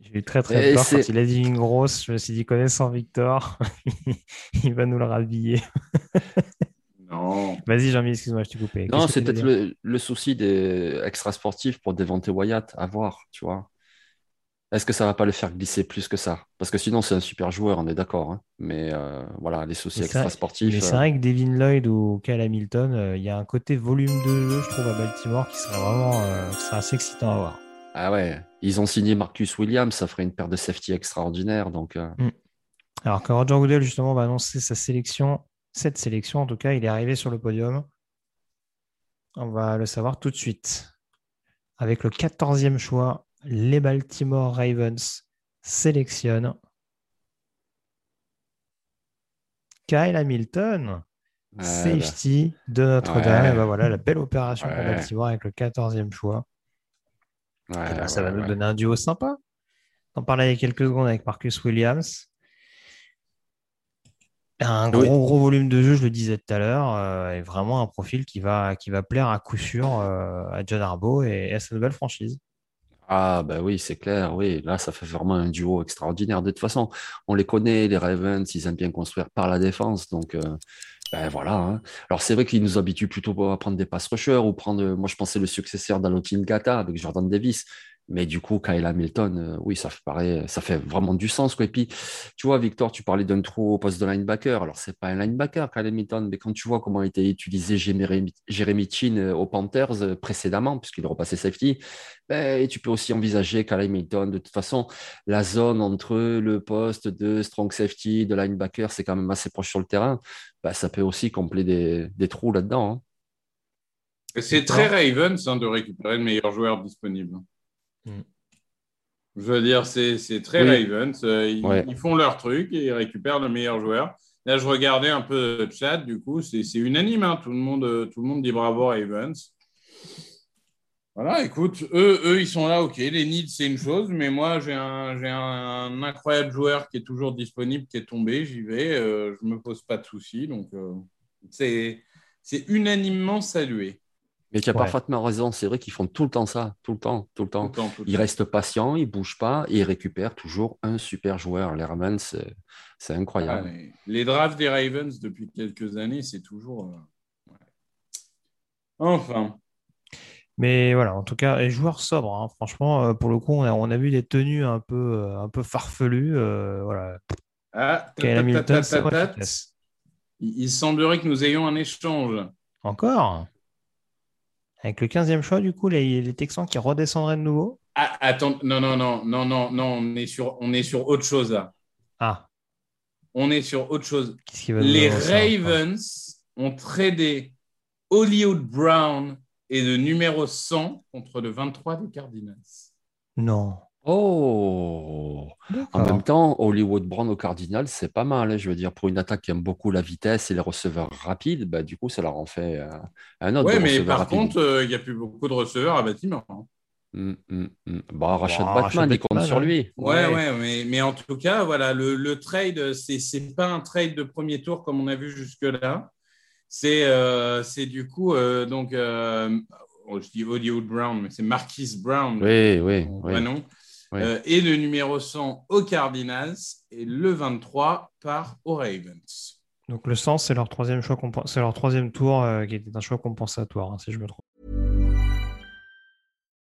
J'ai eu très très Et peur quand il a dit une grosse. Je me suis dit, connaissant Victor, il va nous le rhabiller. Non. Vas-y, Jean-Mi, excuse-moi, je t'ai coupé. Non, c'est peut-être le souci des extra sportifs pour Devante Wyatt à voir, tu vois. Est-ce que ça va pas le faire glisser plus que ça? Parce que sinon, c'est un super joueur, on est d'accord. hein. Mais euh, voilà, les soucis extra-sportifs. Mais c'est euh, vrai que Devin Lloyd ou Kyle Hamilton, euh, il y a un côté volume de jeu, je trouve, à Baltimore qui serait vraiment qui serait assez excitant à voir. Ah ouais, ils ont signé Marcus Williams, ça ferait une paire de safety extraordinaire. Donc, euh, Alors que Roger Goodell, justement, va annoncer sa sélection, cette sélection, en tout cas, il est arrivé sur le podium. On va le savoir tout de suite. Avec le 14e choix, les Baltimore Ravens sélectionnent Kyle Hamilton, euh, safety de Notre-Dame. Ouais. Et ben voilà, la belle opération pour Ouais. Baltimore avec le 14e choix. ouais, ben, ça va nous donner un duo sympa. On parlait il y a quelques secondes avec Marcus Williams. Un gros, Oui. gros volume de jeu, je le disais tout à l'heure, euh, et vraiment un profil qui va, qui va plaire à coup sûr euh, à John Harbaugh et à sa nouvelle franchise. Ah, bah oui, c'est clair, oui. Là, ça fait vraiment un duo extraordinaire. De toute façon, on les connaît, les Ravens, ils aiment bien construire par la défense. Donc, euh, ben voilà. hein. Alors, c'est vrai qu'ils nous habituent plutôt à prendre des pass rushers ou prendre, moi, je pensais le successeur d'Alotin Gata avec Jordan Davis. Mais du coup, Kyle Hamilton, euh, oui, ça fait, pareil, ça fait vraiment du sens. Quoi. Et puis, tu vois, Victor, tu parlais d'un trou au poste de linebacker. Alors, c'est pas un linebacker, Kyle Hamilton, mais quand tu vois comment a été utilisé Jérémy Jérémy Chin euh, aux Panthers euh, précédemment, puisqu'il est repassé safety, ben, et tu peux aussi envisager Kyle Hamilton. De toute façon, la zone entre le poste de strong safety, de linebacker, c'est quand même assez proche sur le terrain. Ben, ça peut aussi combler des, des trous là-dedans. hein. C'est très Ravens hein, de récupérer le meilleur joueur disponible. Mm. Je veux dire, c'est très Oui. Ravens. euh, ils, Ouais. ils font leur truc et ils récupèrent le meilleur joueur. Là, je regardais un peu le chat, du coup, c'est unanime. hein. Tout, le monde, euh, tout le monde dit bravo Ravens. Voilà, écoute, eux, eux, ils sont là, ok. Les needs, c'est une chose, mais moi, j'ai un, un incroyable joueur qui est toujours disponible, qui est tombé. J'y vais, euh, je me pose pas de soucis. Donc, euh, c'est c'est unanimement salué. Mais tu as Ouais. parfaitement raison. C'est vrai qu'ils font tout le temps ça, tout le temps, tout le Tout temps. le temps, tout le Ils temps. restent patients, ils bougent pas et ils récupèrent toujours un super joueur. Les Ravens, c'est c'est Ah, incroyable. les, les drafts des Ravens depuis quelques années, c'est toujours. euh, ouais. Enfin, Mais voilà, en tout cas, et joueur sobre, hein. franchement, euh, pour le coup, on a, on a vu des tenues un peu, euh, un peu farfelues. euh, voilà. ah, Hamilton, il semblerait que nous ayons un échange. Encore? Avec le 15e choix, du coup, les, les Texans qui redescendraient de nouveau. Ah, attends, non, non, non, non, non, non, on est sur, on est sur autre chose là. Ah, On est sur autre chose. Les Ravens ont tradé Hollywood Brown et le numéro 100 contre le 23 des Cardinals. Non. Oh! En même temps, Hollywood Brown au Cardinal, c'est pas mal. hein. Je veux dire, pour une attaque qui aime beaucoup la vitesse et les receveurs rapides, bah, du coup, ça leur en fait euh, un autre de mais par rapide. contre, euh, il n'y a plus beaucoup de receveurs à bâtiment. hein. Hum, hum, hum. Bah, Batman, il compte sur hein. lui. Ouais, ouais, mais, mais en tout cas, voilà, le, le trade, c'est pas un trade de premier tour comme on a vu jusque-là. C'est euh, c'est du coup, euh, donc, euh, oh, je dis Hollywood Brown, mais c'est Marquis Brown, Oui, oui, oui. Oui. Euh, et le numéro 100 aux Cardinals et le 23 par aux Ravens. Donc le sens, c'est leur troisième choix, c'est leur troisième tour euh, qui était un choix compensatoire, hein, si je me trompe.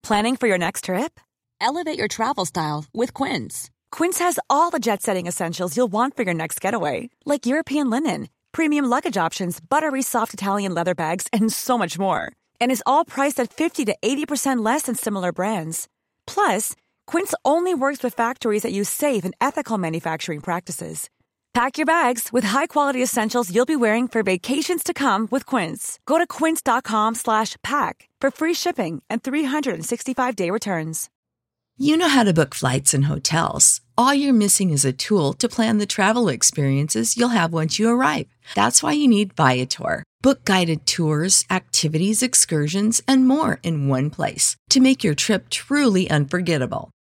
Planning for your next trip? Elevate your travel style with Quince. Quince has all the jet setting essentials you'll want for your next getaway, like European linen, premium luggage options, buttery soft Italian leather bags, and so much more. And is all priced at 50 to 80% less than similar brands. Plus, Quince only works with factories that use safe and ethical manufacturing practices. Pack your bags with high-quality essentials you'll be wearing for vacations to come with Quince. Go to quince.com slash pack for free shipping and 365-day returns. You know how to book flights and hotels. All you're missing is a tool to plan the travel experiences you'll have once you arrive. That's why you need Viator. Book guided tours, activities, excursions, and more in one place to make your trip truly unforgettable.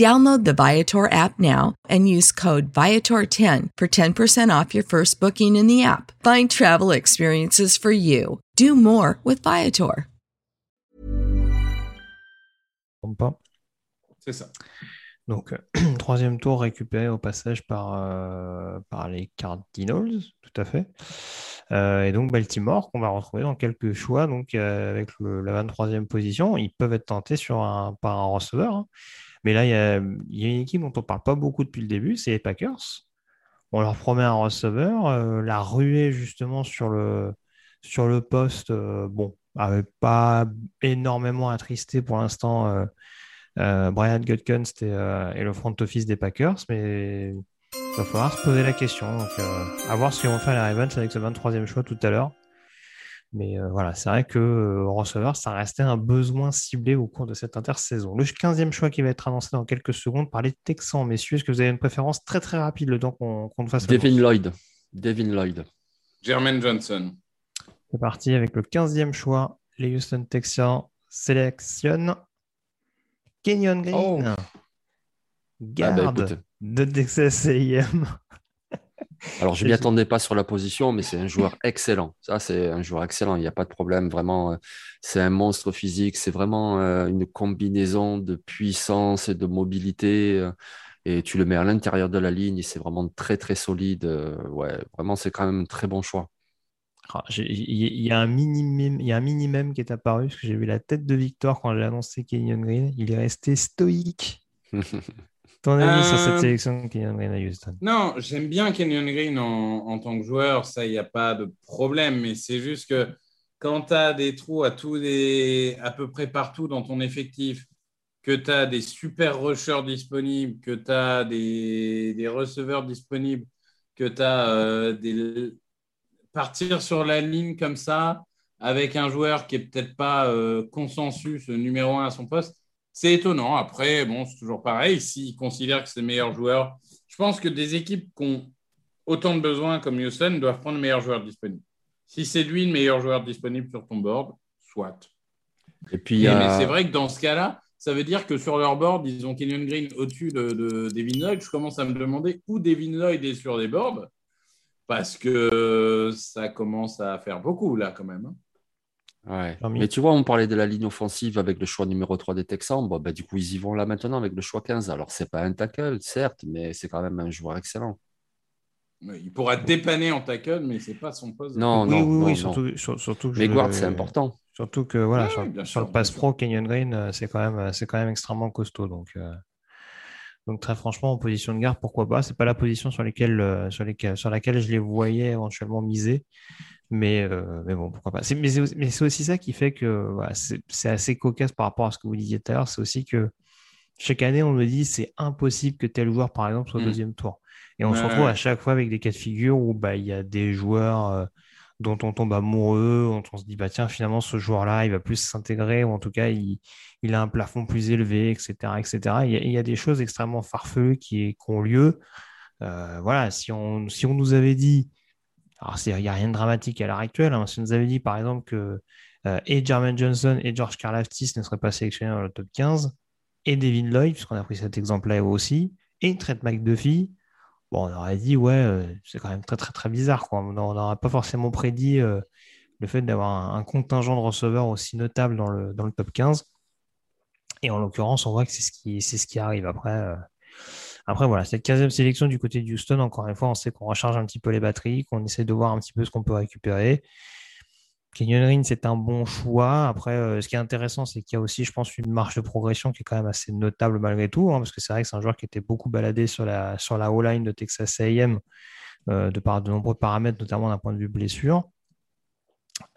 Download the Viator app now and use code Viator10 for 10% off your first booking in the app. Find travel experiences for you. Do more with Viator. C'est ça. Donc, euh, troisième tour récupéré au passage par, euh, par les Cardinals, tout à fait. Euh, et donc, Baltimore, qu'on va retrouver dans quelques choix, donc euh, avec le- la 23e position, ils peuvent être tentés sur un, par un receveur. hein. Mais là, il y a, une équipe dont on ne parle pas beaucoup depuis le début, c'est les Packers. On leur promet un receveur. euh, la ruée, justement, sur le, sur le poste, euh, bon, avait pas énormément attristé pour l'instant euh, Brian Gutekunst et, le front office des Packers, mais il va falloir se poser la question. Donc, à voir ce qu'ils vont faire les Ravens avec ce 23e choix tout à l'heure. Mais euh, voilà, c'est vrai que euh, receveur, ça restait un besoin ciblé au cours de cette intersaison. Le 15e choix qui va être annoncé dans quelques secondes par les Texans, messieurs. Est-ce que vous avez une préférence très très rapide le temps qu'on qu'on fasse le Devin Lloyd. Devin Lloyd. Jermaine Johnson. C'est parti avec le 15e choix. Les Houston Texans sélectionnent Kenyon Green, Oh. Ah bah, garde de Texas A&M. Alors, je C'est- m'y attendais pas sur la position, mais c'est un joueur excellent. Ça, c'est un joueur excellent. Il n'y a pas de problème. Vraiment, euh, c'est un monstre physique. C'est vraiment euh, une combinaison de puissance et de mobilité. euh, Et tu le mets à l'intérieur de la ligne. C'est vraiment très, très solide. Ouais, vraiment, c'est quand même un très bon choix. Ah, Il y, a un mini-mème il y a un mini-mème qui est apparu, parce que j'ai vu la tête de Victor quand j'ai annoncé Kenyon Green. Il est resté stoïque. Ton avis sur cette Euh, sélection de Kenyon Green à Houston? Non, j'aime bien Kenyon Green en, en tant que joueur, ça, il n'y a pas de problème, mais c'est juste que quand tu as des trous à, tous les, à peu près partout dans ton effectif, que tu as des super rushers disponibles, que tu as des, des receveurs disponibles, que tu as des... Partir sur la ligne comme ça, avec un joueur qui est peut-être pas euh, consensus numéro un à son poste, c'est étonnant. Après, bon, c'est toujours pareil. S'ils considèrent que c'est le meilleur joueur, je pense que des équipes qui ont autant de besoins comme Houston doivent prendre le meilleur joueur disponible. Si c'est lui le meilleur joueur disponible sur ton board, soit. Et puis, Mais, c'est vrai que dans ce cas-là, ça veut dire que sur leur board, ils ont Kenyon Green au-dessus de, de Devin Lloyd. Je commence à me demander où Devin Lloyd est sur des boards parce que ça commence à faire beaucoup là quand même. Ouais. Mais tu vois, on parlait de la ligne offensive avec le choix numéro 3 des Texans. Bon, bah, du coup, ils y vont là maintenant avec le choix 15. Alors, c'est pas un tackle, certes, mais c'est quand même un joueur excellent. Il pourra dépanner en tackle, mais c'est pas son poste. Non, oui, non, oui, non, oui, non. surtout, sur- surtout que Mais je- guard, c'est important. Surtout que voilà, Ouais, sur, le pass pro, Kenyon Green, euh, c'est quand même, euh, c'est quand même extrêmement costaud. Donc, euh, donc très franchement, en position de garde, pourquoi pas? C'est pas la position sur lesquelles, sur lesquelles, sur laquelle je les voyais éventuellement miser. Mais, euh, mais bon, pourquoi pas. Mais c'est aussi, ça qui fait que voilà, c'est assez cocasse par rapport à ce que vous disiez tout à l'heure. C'est aussi que chaque année, on me dit c'est impossible que tel joueur, par exemple, soit au Mm. deuxième tour. Et on se retrouve à chaque fois avec des cas de figure où bah, il y a des joueurs euh, dont on tombe amoureux, dont on se dit, bah, tiens, finalement, ce joueur-là, il va plus s'intégrer, ou en tout cas, il, il a un plafond plus élevé, etc. etc. Il y a, il y a des choses extrêmement farfelues qui, qui ont lieu. Euh, voilà, si on, si on nous avait dit, alors il n'y a rien de dramatique à l'heure actuelle, hein, si on nous avait dit, par exemple, que euh, et Jermaine Johnson et George Karlaftis ne seraient pas sélectionnés dans le top 15, et Devin Lloyd, puisqu'on a pris cet exemple-là aussi, et Trent McDuffie, bon, on aurait dit, ouais, euh, c'est quand même très, très, très bizarre. On n'aurait pas forcément prédit euh, le fait d'avoir un, un contingent de receveurs aussi notable dans le, dans le top 15. Et en l'occurrence, on voit que c'est ce qui, c'est ce qui arrive. Après, après voilà, cette 15e sélection du côté de Houston, encore une fois, on sait qu'on recharge un petit peu les batteries, qu'on essaie de voir un petit peu ce qu'on peut récupérer. Kenyon Green, c'est un bon choix. Après, euh, ce qui est intéressant, c'est qu'il y a aussi, je pense, une marge de progression qui est quand même assez notable malgré tout, hein, parce que c'est vrai que c'est un joueur qui était beaucoup baladé sur la, sur la O-line de Texas A&M euh, de par de nombreux paramètres, notamment d'un point de vue blessure.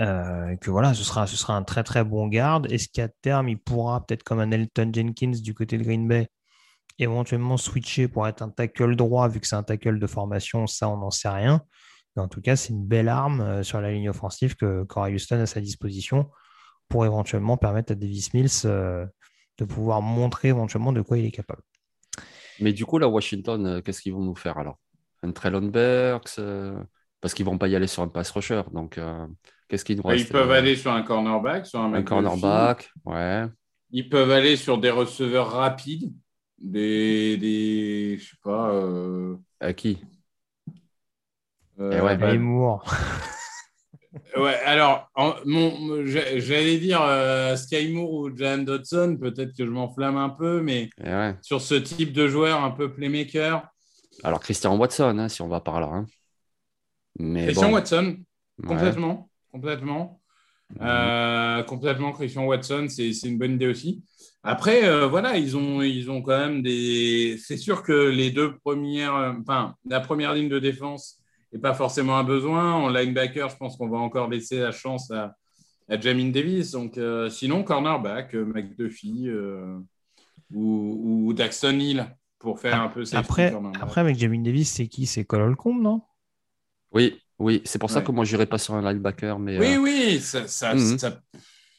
Euh, que voilà, ce sera, ce sera un très très bon garde. Est-ce qu'à terme, il pourra, peut-être comme un Elton Jenkins du côté de Green Bay, éventuellement switcher pour être un tackle droit, vu que c'est un tackle de formation, ça, on n'en sait rien. Mais en tout cas, c'est une belle arme euh, sur la ligne offensive que qu'aura Houston à sa disposition pour éventuellement permettre à Davis Mills euh, de pouvoir montrer éventuellement de quoi il est capable. Mais du coup, là, Washington, euh, qu'est-ce qu'ils vont nous faire alors? Un Traylon Burks Parce qu'ils vont pas y aller sur un pass rusher. Donc, euh, qu'est-ce qu'il nous Bah, reste Ils peuvent aller sur un cornerback, sur un, cornerback, ouais. Ils peuvent aller sur des receveurs rapides. Des, des je sais pas. euh, À qui? euh, Eh ouais, bah, Moore. Ouais, alors, en- mon, j'a- j'allais dire euh, Sky Moore ou Jan Dodson, peut-être que je m'enflamme un peu, mais Eh ouais. sur ce type de joueur un peu playmaker, Alors, Christian Watson, hein, si on va par là. hein. Mais Christian bon, Watson, ouais. complètement, complètement. Euh, complètement, Christian Watson, c'est c'est une bonne idée aussi. Après, euh, voilà, ils ont, ils ont quand même des. C'est sûr que les deux premières. euh, Enfin, la première ligne de défense n'est pas forcément un besoin. En linebacker, je pense qu'on va encore laisser la chance à, à Jamin Davis. Donc, euh, sinon, cornerback, McDuffie euh, ou, ou Daxton Hill pour faire un peu Après, après, avec Jamin Davis, c'est qui? C'est Cole Holcomb, non? Oui, oui, c'est pour ça Ouais. que moi, je n'irai pas sur un linebacker. Mais, Oui, euh, oui, ça, ça- Mhm. ça-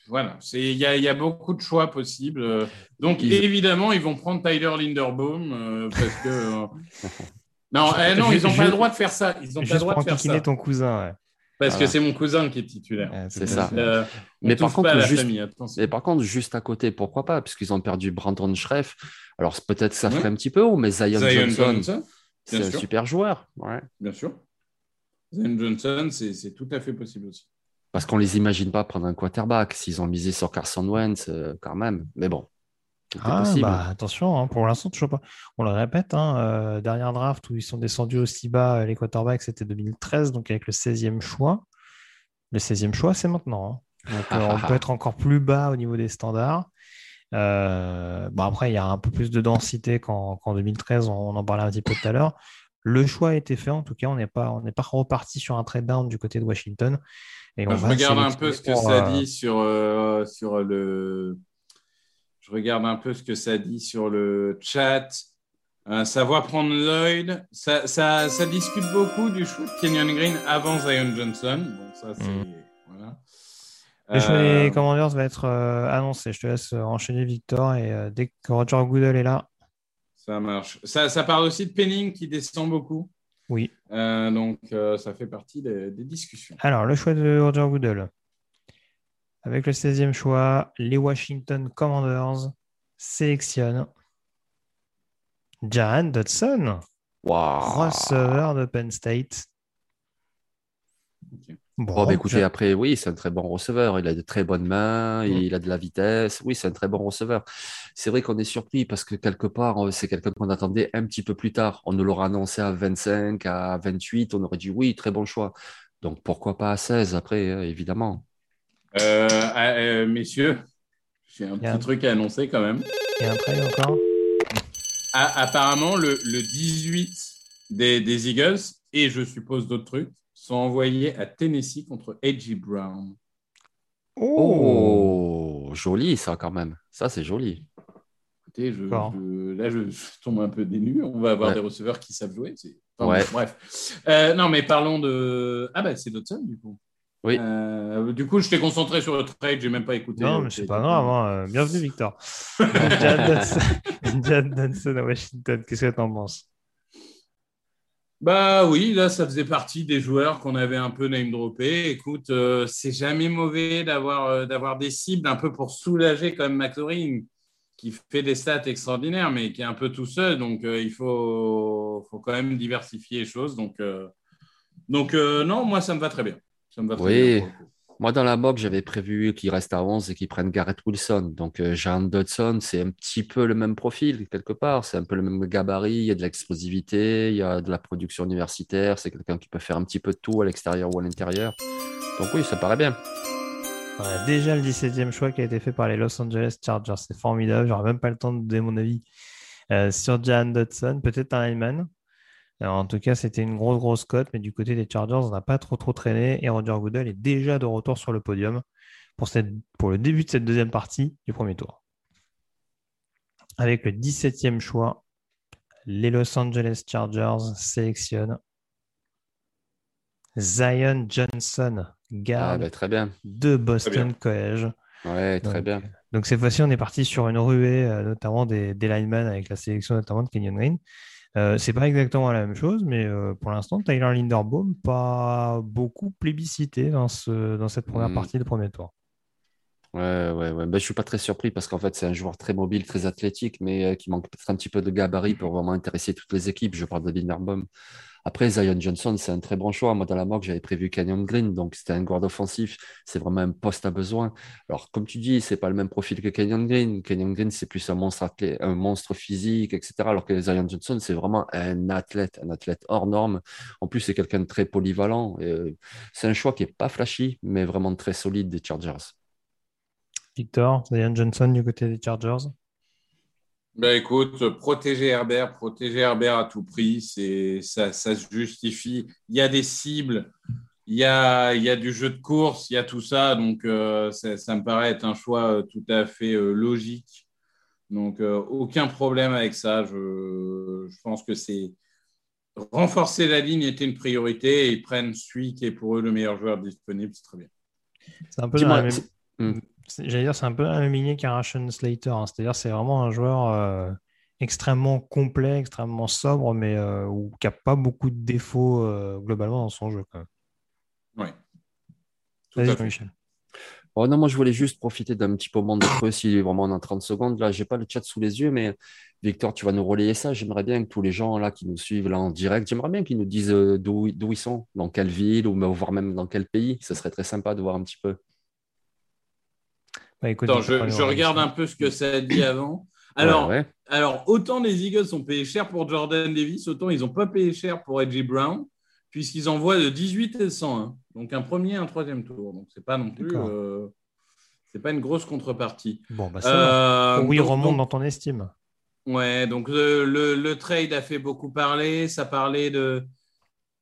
voilà, c'est il y a, il y a beaucoup de choix possibles. Donc Ils- évidemment, ils vont prendre Tyler Linderbaum euh, parce que euh, non, eh non, Je- ils n'ont pas le droit de faire ça. Ils n'ont pas le droit de faire ça ton cousin. ouais. parce que c'est mon cousin qui est titulaire. Ouais, C'est ça. Euh, Mais par contre, juste- famille, attention. Mais par contre, juste à côté, pourquoi pas Puisqu'ils ont perdu Brandon Schreff. Alors, peut-être ça Ouais. ferait un petit peu haut, mais Zion, Zion Johnson, Johnson, c'est un super joueur. Ouais. bien sûr. Zion Johnson, c'est tout à fait possible aussi. Parce qu'on les imagine pas prendre un quarterback. S'ils ont misé sur Carson Wentz, euh, quand même. Mais bon, Ah, bah, attention, hein, pour l'instant, toujours pas. On le répète, hein, euh, dernière draft où ils sont descendus aussi bas, euh, les quarterbacks, c'était 2013, donc avec le 16e choix. Le 16e choix, c'est maintenant. hein. Donc, euh, on peut être encore plus bas au niveau des standards. Euh, bon, après, il y a un peu plus de densité qu'en qu'en 2013, on, on en parlait un petit peu tout à l'heure. Le choix a été fait, en tout cas, on n'est pas, on pas reparti sur un trade down du côté de Washington. Et on Moi, je regarde un peu ce que ça euh, dit sur, euh, sur le. Je regarde un peu ce que ça dit sur le chat. Euh, ça va prendre Lloyd. Ça, ça, ça discute beaucoup du de Kenyon Green avant Zion Johnson. Bon, ça, c'est. Mm. Voilà. Le choix des Commanders va être euh, annoncé. Je te laisse enchaîner, Victor. Et euh, dès que Roger Goodell est là, Ça marche. Ça, ça parle aussi de Penning qui descend beaucoup. Oui. Euh, donc, euh, ça fait partie des, des discussions. Alors, le choix de Roger Goodell. Avec le 16e choix, les Washington Commanders sélectionnent Jahan Dodson, Waouh. receveur de Penn State. Ok. Bon, Bon, bah, écoutez, après, oui, c'est un très bon receveur. Il a de très bonnes mains, Mm. il a de la vitesse. Oui, c'est un très bon receveur. C'est vrai qu'on est surpris parce que quelque part, on- c'est quelqu'un qu'on attendait un petit peu plus tard. On nous l'aurait annoncé à 25, à 28. On aurait dit oui, très bon choix. Donc pourquoi pas à 16 après, euh, évidemment. Euh, ah, euh, messieurs, j'ai un petit un- truc à annoncer quand même. Et trade encore? Ah, apparemment, le, le 18 des, des Eagles, et je suppose d'autres trucs, sont envoyés à Tennessee contre A.J. Brown. Oh, joli ça quand même. Ça, c'est joli. Écoutez, je, D'accord. je- là, je, je tombe un peu dénu. On va avoir Ouais. des receveurs qui savent jouer. c'est- enfin, Ouais. bon, bref. Euh, non, mais parlons de. Ah, bah, c'est Dodson, du coup. Oui. Euh, du coup, je t'ai concentré sur le trade, j'ai même pas écouté. Non, mais c'est pas grave. hein. Bienvenue, Victor. Jahan Dodson, à Washington, qu'est-ce que t'en penses? Bah oui, là, ça faisait partie des joueurs qu'on avait un peu name droppé. Écoute, euh, c'est jamais mauvais d'avoir euh, d'avoir des cibles un peu pour soulager quand même McLaurin, qui fait des stats extraordinaires, mais qui est un peu tout seul. Donc, euh, il faut, faut quand même diversifier les choses. Donc, donc non, moi, ça me va très bien. Ça me va très Oui. bien. Moi, dans la mock, j'avais prévu qu'il reste à 11 et qu'il prenne Garrett Wilson. Donc, euh, Jean Dodson, c'est un petit peu le même profil, quelque part. C'est un peu le même gabarit. Il y a de l'explosivité, il y a de la production universitaire. C'est quelqu'un qui peut faire un petit peu de tout à l'extérieur ou à l'intérieur. Donc, oui, ça paraît bien. Déjà le 17e choix qui a été fait par les Los Angeles Chargers. C'est formidable. J'aurais même pas le temps de donner mon avis euh, sur Jahan Dodson. Peut-être un lineman. Alors, en tout cas, c'était une grosse, grosse cote. Mais du côté des Chargers, on n'a pas trop, trop traîné. Et Roger Goodell est déjà de retour sur le podium pour, cette, pour le début de cette deuxième partie du premier tour. Avec le 17e choix, les Los Angeles Chargers sélectionnent Zion Johnson, Ah, garde très bien. de Boston College. Ouais, très Donc, bien. Donc cette fois-ci, on est parti sur une ruée, euh, notamment des, des linemen avec la sélection notamment de Kenyon Green. Euh, c'est pas exactement la même chose, mais euh, pour l'instant, Tyler Linderbaum, pas beaucoup plébiscité dans, ce, dans cette première Mm. partie de premier tour. Ouais, ouais, ouais. Ben, je suis pas très surpris parce qu'en fait, c'est un joueur très mobile, très athlétique, mais euh, qui manque peut-être un petit peu de gabarit pour vraiment intéresser toutes les équipes. Je parle de Linderbaum. Après, Zion Johnson, c'est un très bon choix. Moi, dans la mock, j'avais prévu Canyon Green, donc c'était un guard offensif. C'est vraiment un poste à besoin. Alors, comme tu dis, c'est pas le même profil que Canyon Green. Canyon Green, c'est plus un monstre, physique, etc. Alors que Zion Johnson, c'est vraiment un athlète, un athlète hors norme. En plus, c'est quelqu'un de très polyvalent. Euh, c'est un choix qui est pas flashy, mais vraiment très solide des Chargers. Victor, Zion Johnson du côté des Chargers. Ben écoute, protéger Herbert, protéger Herbert à tout prix, c'est ça, ça se justifie. Il y a des cibles, il y a, il y a du jeu de course, il y a tout ça, donc euh, ça, ça me paraît être un choix euh, tout à fait euh, logique. Donc euh, aucun problème avec ça. Je, je pense que c'est renforcer la ligne était une priorité et ils prennent celui qui est pour eux le meilleur joueur disponible, c'est très bien. C'est un peu Dis-moi, dans la même- J'allais dire, c'est un peu lignée qu'un Ration Slater. hein. C'est-à-dire, c'est vraiment un joueur euh, extrêmement complet, extrêmement sobre, mais euh, qui n'a pas beaucoup de défauts euh, globalement dans son jeu. à Vas-y. Jean-Michel. Oh non, moi je voulais juste profiter d'un petit moment de creux si vraiment on est en 30 secondes. Là, j'ai pas le chat sous les yeux, mais Victor, tu vas nous relayer ça. J'aimerais bien que tous les gens là qui nous suivent là en direct, j'aimerais bien qu'ils nous disent d'où d'où ils sont, dans quelle ville ou voire même dans quel pays. Ce serait très sympa de voir un petit peu. Bah, écoute, Attends, je, regarde un peu ce que ça a dit avant. Alors, Ouais, ouais. Alors, autant les Eagles ont payé cher pour Jordan Davis, autant ils n'ont pas payé cher pour Edgy Brown, puisqu'ils envoient de 18 et 101. Donc, un premier et un troisième tour. Donc, c'est pas non plus. Euh, c'est pas une grosse contrepartie. Bon, bah, ça. Euh, oui, donc- remonte donc- dans ton estime. Ouais, donc le, le- le trade a fait beaucoup parler. Ça parlait de.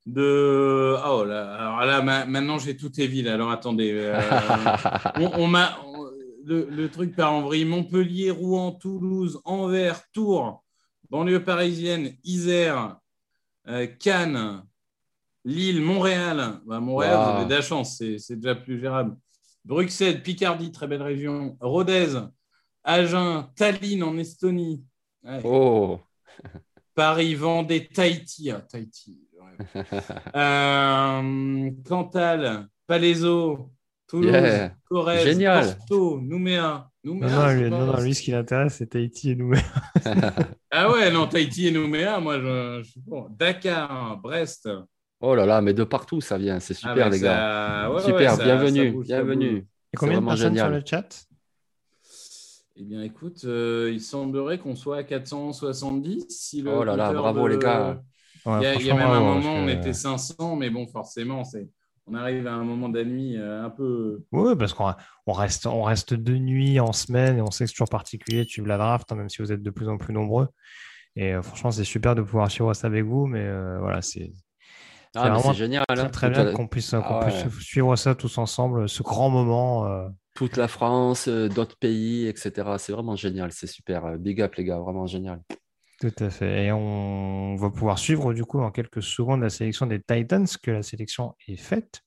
de... Oh là, alors là, ma- maintenant j'ai tout évidé. Alors attendez. euh, on, on m'a, le, le truc part en vrille. Montpellier, Rouen, Toulouse, Anvers, Tours, banlieue parisienne, Isère, euh, Cannes, Lille, Montréal. Bah, Montréal, Wow. vous avez de la chance, c'est, déjà plus gérable. Bruxelles, Picardie, très belle région. Rodez, Agen, Tallinn en Estonie. Ouais. Oh, Paris, Vendée, Tahiti. Ah, Tahiti. ouais. Euh, Cantal, Palaiso, Toulouse, Yeah. Corrèze, Génial. Porto, Nouméa. Non, Nouméa, non, lui, pas- non, non, lui, ce qui l'intéresse, c'est Tahiti et Nouméa. Ah ouais, non, Tahiti et Nouméa, moi, je, je suis bon. Dakar, Brest. oh là là, mais de partout ça vient. C'est super Ah, mais les ça- gars. ouais, super, ça bienvenue, bouge, bienvenue. Et combien de personnes génial. sur le chat? Eh bien, écoute, euh, il semblerait qu'on soit à 470. Si le Oh là là, bravo, de- les gars. Ouais, Il y a, il y a même un moment, on était 500, mais bon, forcément, c'est, on arrive à un moment de la nuit euh, un peu. Oui, parce qu'on on reste, on reste de nuit en semaine et on sait que c'est toujours particulier de suivre la draft, hein, même si vous êtes de plus en plus nombreux. Et euh, franchement, c'est super de pouvoir suivre ça avec vous, mais euh, voilà, c'est Ah, c'est génial. très, hein. très bien la- qu'on puisse, qu'on Ah ouais. suivre ça tous ensemble, ce grand moment. euh, Toute la France, euh, d'autres pays, etc. C'est vraiment génial. C'est super. Euh, Big up les gars, vraiment génial. Tout à fait. Et on va pouvoir suivre du coup en quelques secondes la sélection des Titans, que la sélection est faite.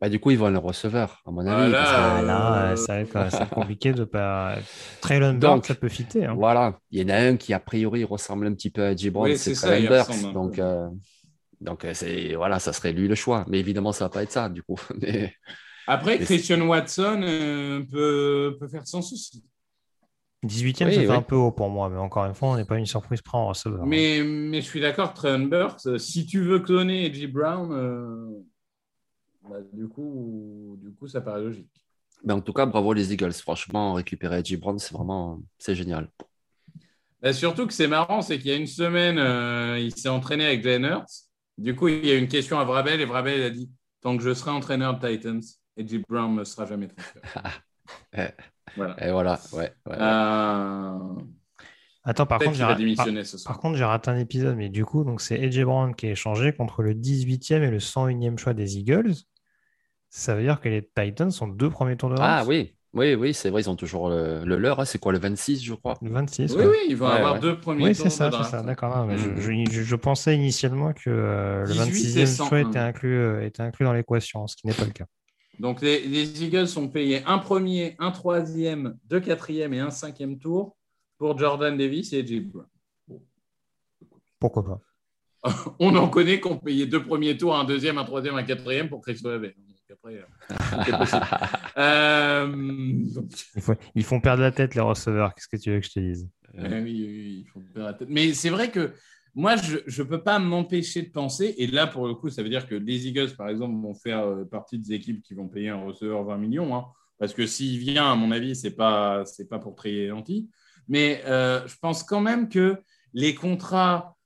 Bah, du coup, ils vont le receveur, à mon avis. Voilà. parce que- Ah, là, ça va être, compliqué de pas. Traylon Donc, Burks, ça peut fitter. hein. Voilà, il y en a un qui a priori ressemble un petit peu à Gibran, Oui, c'est Traylon Burks. Donc, euh, donc euh, c'est voilà, ça serait lui le choix. Mais évidemment, ça va pas être ça du coup. Mais Après, Christian Watson euh, peut, peut faire sans souci. 18e, Oui, ça fait oui. un peu haut pour moi, mais encore une fois, on n'est pas une surprise près en receveur. hein. Mais, mais je suis d'accord, Trayon Burks, euh, si tu veux cloner Edgy Brown, euh, bah, du, coup, du coup, ça paraît logique. mais en tout cas, bravo les Eagles. Franchement, récupérer Gibran, c'est vraiment c'est génial. Bah, surtout que c'est marrant, c'est qu'il y a une semaine, euh, il s'est entraîné avec Jalen Hurts. Du coup, il y a eu une question à Vrabel et Vrabel a dit Tant que je serai entraîneur de Titans, Edgy Brown ne sera jamais transféré. voilà. Et voilà, ouais. Euh, Attends, par contre, j'ai par, par contre, raté un épisode, mais du coup, donc c'est AJ Brown qui est échangé contre le 18e et le 101e choix des Eagles. Ça veut dire que les Titans sont deux premiers tours de Ah oui, oui, oui, c'est vrai, ils ont toujours le, le leur. hein. C'est quoi le 26, je crois? Le 26, Oui, ouais. oui, ils vont Ouais, avoir ouais. deux premiers Oui, tours c'est ça, de c'est ça, d'accord. mais je, je- je pensais initialement que euh, le 18 26e et choix 101. était inclus, euh, était inclus dans l'équation, ce qui n'est pas le cas. Donc, les, les Eagles ont payé un premier, un troisième, deux quatrièmes et un cinquième tour pour Jordan Davis et Brown. Pourquoi pas? On en connaît qui ont payé deux premiers tours, un deuxième, un troisième, un quatrième pour Chris Olave. Après, euh. Euh, Ils, font perdre la tête, les receveurs. Qu'est-ce que tu veux que je te dise? Oui, oui, ils font perdre la tête. Mais c'est vrai que moi, je ne peux pas m'empêcher de penser, et là, pour le coup, ça veut dire que les Eagles, par exemple, vont faire euh, partie des équipes qui vont payer un receveur 20 millions. Hein. parce que s'il vient, à mon avis, ce n'est pas, pas pour trier gentil. Mais euh, je pense quand même que les contrats,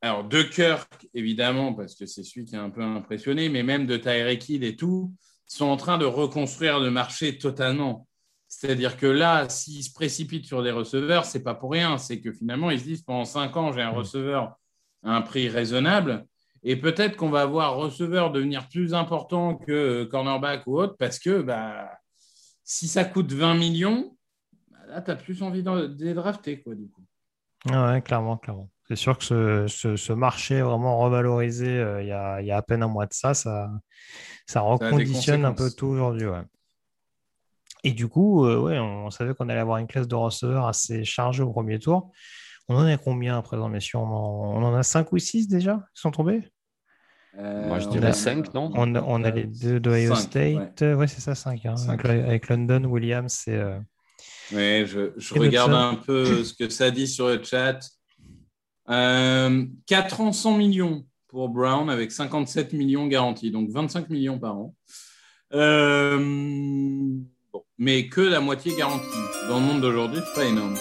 alors de Kirk, évidemment, parce que c'est celui qui est un peu impressionné, mais même de Tyreek et tout, sont en train de reconstruire le marché totalement. C'est-à-dire que là, s'ils se précipitent sur des receveurs, c'est pas pour rien. C'est que finalement, ils se disent pendant cinq ans, j'ai un mm. receveur à un prix raisonnable. Et peut-être qu'on va voir receveur devenir plus important que euh, cornerback ou autre, parce que bah, si ça coûte 20 millions, bah, là, tu as plus envie de les drafter, quoi, du coup. Ah ouais, clairement, clairement. C'est sûr que ce, marché vraiment revalorisé euh, il, y a, il, y a, à peine un mois de ça, ça, ça reconditionne un peu tout aujourd'hui. Ouais. Et du coup, euh, ouais, on, savait qu'on allait avoir une classe de receveurs assez chargée au premier tour. On en a combien à présent, messieurs? On en, on en a 5 ou 6 déjà qui sont tombés? Moi, je dirais 5, non? On, on, a les deux d'Ohio State. Ouais, c'est ça, 5. Hein. Avec, London, Williams c'est. Euh... Oui, je, je regarde un peu ce que ça dit sur le chat. Euh, 4 ans, 100 millions pour Brown avec 57 millions garantis, donc 25 millions par an. Euh, mais que la moitié garantie. Dans le monde d'aujourd'hui, c'est pas énorme.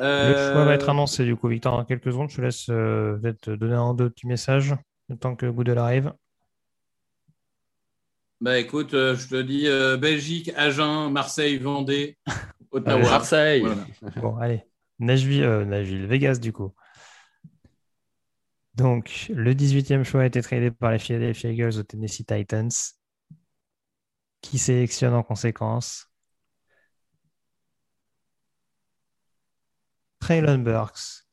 Le choix va être euh, annoncé du coup, Victor, dans quelques secondes. Je te laisse euh, te donner un deux petits messages le temps que Goodell arrive. Bah écoute, euh, je te dis Belgique, Agen, Marseille, Vendée, Ottawa. Marseille. Bon, allez. Nashville, Nashville, Vegas du coup. Donc, le 18e choix a été tradé par les Philadelphia Eagles aux Tennessee Titans qui sélectionne en conséquence Traylon Burks.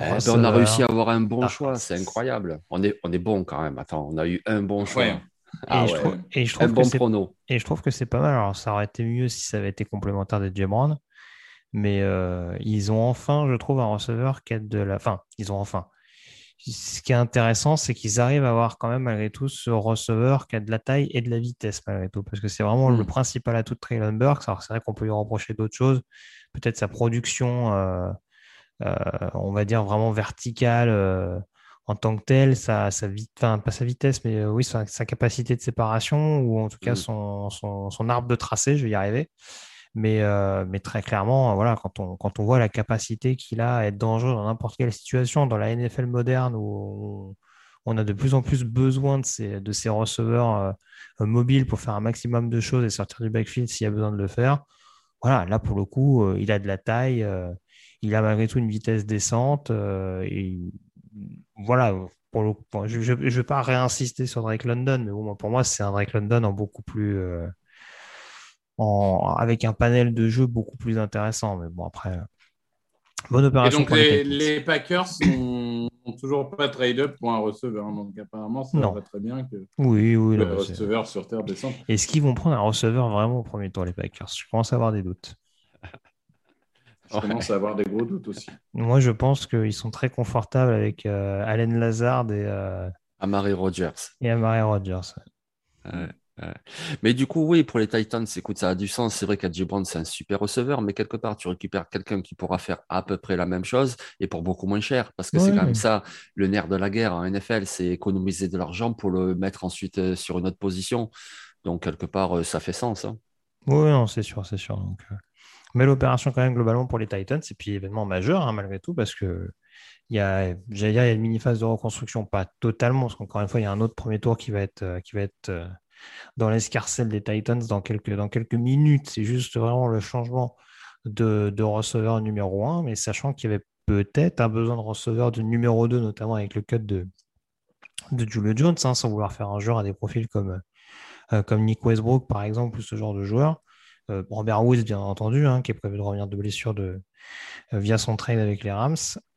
Eh ben, on a réussi à avoir un bon choix, c'est incroyable. On est, on est bon quand même. Attends, on a eu un bon choix. et, je trouve, et, je trouve, que et je trouve que c'est pas mal. Alors, ça aurait été mieux si ça avait été complémentaire des Jim mais euh, ils ont enfin, je trouve, un receveur qui a de la. Enfin, ils ont enfin ce qui est intéressant, c'est qu'ils arrivent à avoir quand même malgré tout ce receveur qui a de la taille et de la vitesse malgré tout, parce que c'est vraiment le hmm. principal atout de Traylon Burks. Alors c'est vrai qu'on peut lui reprocher d'autres choses, peut-être sa production, euh, euh, on va dire vraiment verticale euh, en tant que telle, sa, sa enfin pas sa vitesse, mais oui sa, capacité de séparation ou en tout cas hmm. son, son arbre de tracé, je vais y arriver. Mais, euh, mais très clairement, voilà, quand on, voit la capacité qu'il a à être dangereux dans n'importe quelle situation, dans la NFL moderne où on, a de plus en plus besoin de ces, receveurs euh, mobiles pour faire un maximum de choses et sortir du backfield s'il y a besoin de le faire. Voilà, là pour le coup, euh, il a de la taille, il a malgré tout une vitesse décente. voilà, je ne vais pas réinsister sur Drake London, mais pour moi, c'est un Drake London en beaucoup plus avec un panel de jeux beaucoup plus intéressant. Mais bon, après, euh, bonne opération. donc, les, Packers n'ont toujours pas trade up pour un receveur. Hein. Donc, apparemment, ça va très bien que oui, oui, le receveur sur Terre descende. Est-ce qu'ils vont prendre un receveur vraiment au premier tour, les Packers? Je commence à avoir des doutes. Je commence à avoir des gros doutes aussi. Moi, je pense qu'ils sont très confortables avec euh, Allen Lazard et. Euh... Amari Rogers. Et Amari Rogers. Ouais. Mais du coup, oui, pour les Titans, écoute, ça a du sens. C'est vrai qu'Adji Brown, c'est un super receveur, mais quelque part, tu récupères quelqu'un qui pourra faire à peu près la même chose et pour beaucoup moins cher. Parce que c'est quand même ça, le nerf de la guerre en NFL, c'est économiser de l'argent pour le mettre ensuite euh, sur une autre position. Donc, quelque part, euh, ça fait sens. Hein. Oui, c'est sûr, c'est sûr. Donc, euh, Mais l'opération, quand même, globalement, pour les Titans, et puis événement majeur, hein, malgré tout, parce que il y a, j'allais dire, il y a une mini-phase de reconstruction, pas totalement, parce qu'encore une fois, il y a un autre premier tour qui va être, qui va être dans l'escarcelle des Titans dans quelques, minutes. C'est juste vraiment le changement de, receveur numéro 1, mais sachant qu'il y avait peut-être un besoin de receveur de numéro 2, notamment avec le cut de, Julio Jones, hein, sans vouloir faire un joueur à des profils comme, euh, comme Nick Westbrook, par exemple, ou ce genre de joueur. Euh, Robert Woods, bien entendu, hein, qui est prévu de revenir de blessure de, euh, via son trade avec les Rams.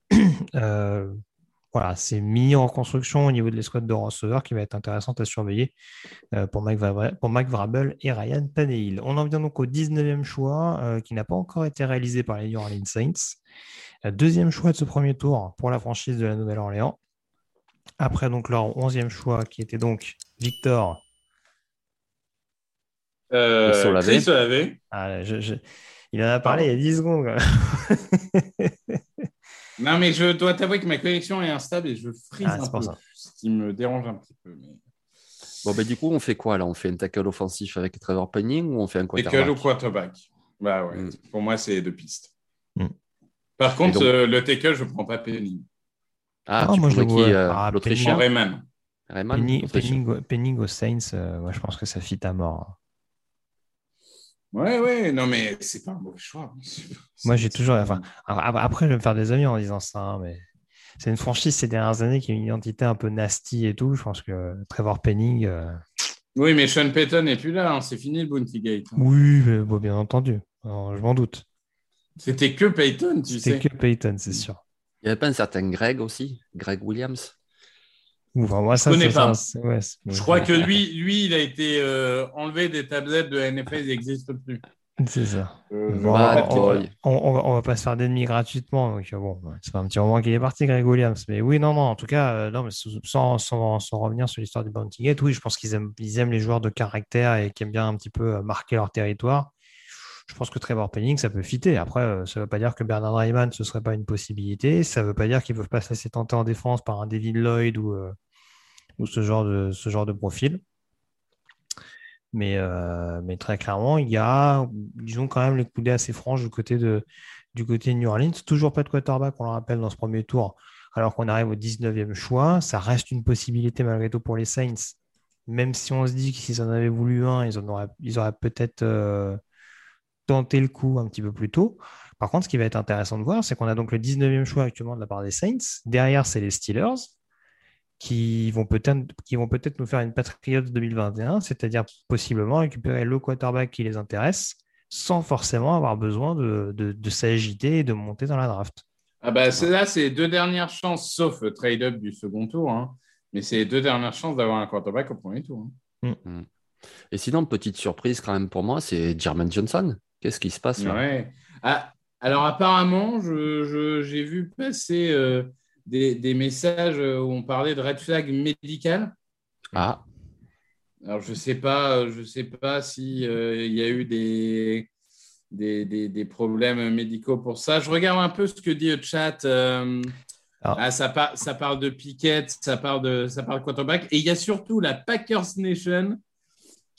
voilà, c'est mis en construction au niveau de l'escouade de receveurs qui va être intéressante à surveiller euh, pour, Mike pour Vrabel et Ryan Tannehill. On en vient donc au 19e choix euh, qui n'a pas encore été réalisé par les New Orleans Saints. Euh, deuxième choix de ce premier tour pour la franchise de la Nouvelle-Orléans. Après donc leur 11e choix qui était donc Victor. Euh. Chris. Ah, je- je- Il en a parlé il y a 10 secondes. Non, mais je dois t'avouer que ma connexion est instable et je frise Ah, un c'est pour peu. ça. Ce qui me dérange un petit peu. Mais... Bon, ben, du coup, on fait quoi là? On fait un tackle offensif avec Trevor Penning ou on fait un Tackle quarterback ou quarterback Bah ouais, Mm. pour moi, c'est deux pistes. Mm. Par contre, donc- euh, le tackle, je ne prends pas Penning. Ah, tu moi, je qui vois. euh, Ah, Je L'Autrichien prends Rayman. Rayman Penning. Penning au- Penning aux Saints, euh, moi je pense que ça fit à mort. Ouais, ouais, non, mais c'est pas un mauvais choix. Moi j'ai toujours. Enfin, après, je vais me faire des amis en disant ça, hein, mais c'est une franchise ces dernières années qui a une identité un peu nasty et tout. Je pense que Trevor Penning. euh, Oui, mais Sean Payton n'est plus là. hein. C'est fini le Bounty Gate. hein. Oui, mais bon, bien entendu. Alors, je m'en doute. C'était que Payton, tu sais. C'était que Peyton, c'est sûr. Il n'y avait pas un certain Greg aussi Greg Williams? Enfin, moi, ça, connais c'est pas. ça, ouais, Je crois que lui, lui, il a été euh, enlevé des tablettes de NFL, il n'existe plus. C'est ça. Euh, je Bon, on, on va, on va pas se faire d'ennemis gratuitement. Donc, euh, bon, c'est pas un petit moment qu'il est parti, Greg Williams. Mais oui, non, non, en tout cas, euh, non, mais sans, sans, sans revenir sur l'histoire du Bounty Gate, oui, je pense qu'ils aiment, ils aiment les joueurs de caractère et qui aiment bien un petit peu marquer leur territoire. Je pense que Trevor Penning, ça peut fitter. Après, euh, ça ne veut pas dire que Bernard Rayman, ce serait pas une possibilité. Ça ne veut pas dire qu'ils ne peuvent pas se laisser tenter en défense par un Devin Lloyd ou, euh, ou ce, genre de, ce genre de profil. Mais, euh, mais très clairement, il y a, disons, quand même les coudées assez franches du côté de, du côté New Orleans. Toujours pas de quarterback, on le rappelle, dans ce premier tour, alors qu'on arrive au 19e choix. Ça reste une possibilité malgré tout pour les Saints. Même si on se dit que s'ils en avaient voulu un, ils, en auraient, auraient peut-être tenté le coup un petit peu plus tôt. Par contre, ce qui va être intéressant de voir, c'est qu'on a donc le 19e choix actuellement de la part des Saints. Derrière, c'est les Steelers qui vont peut-être qui vont peut-être nous faire une Patriots 2021, c'est-à-dire possiblement récupérer le quarterback qui les intéresse sans forcément avoir besoin de, de, de s'agiter et de monter dans la draft. Ah bah, c'est là, c'est les deux dernières chances, sauf le trade-up du second tour. hein. Mais c'est les deux dernières chances d'avoir un quarterback au premier tour. hein. Et sinon, petite surprise quand même pour moi, c'est Jermaine Johnson. Qu'est-ce qui se passe là? Ouais. Ah, alors apparemment, j'ai vu passer euh, des, des messages où on parlait de red flag médical. Ah, Alors je sais pas, je sais pas si euh, il y a eu des, des, des- des problèmes médicaux pour ça. Je regarde un peu ce que dit le chat. euh, Ah. ah, ça, par- ça parle de Pickett, ça parle de, ça parle de quarterback. Et il y a surtout la Packers Nation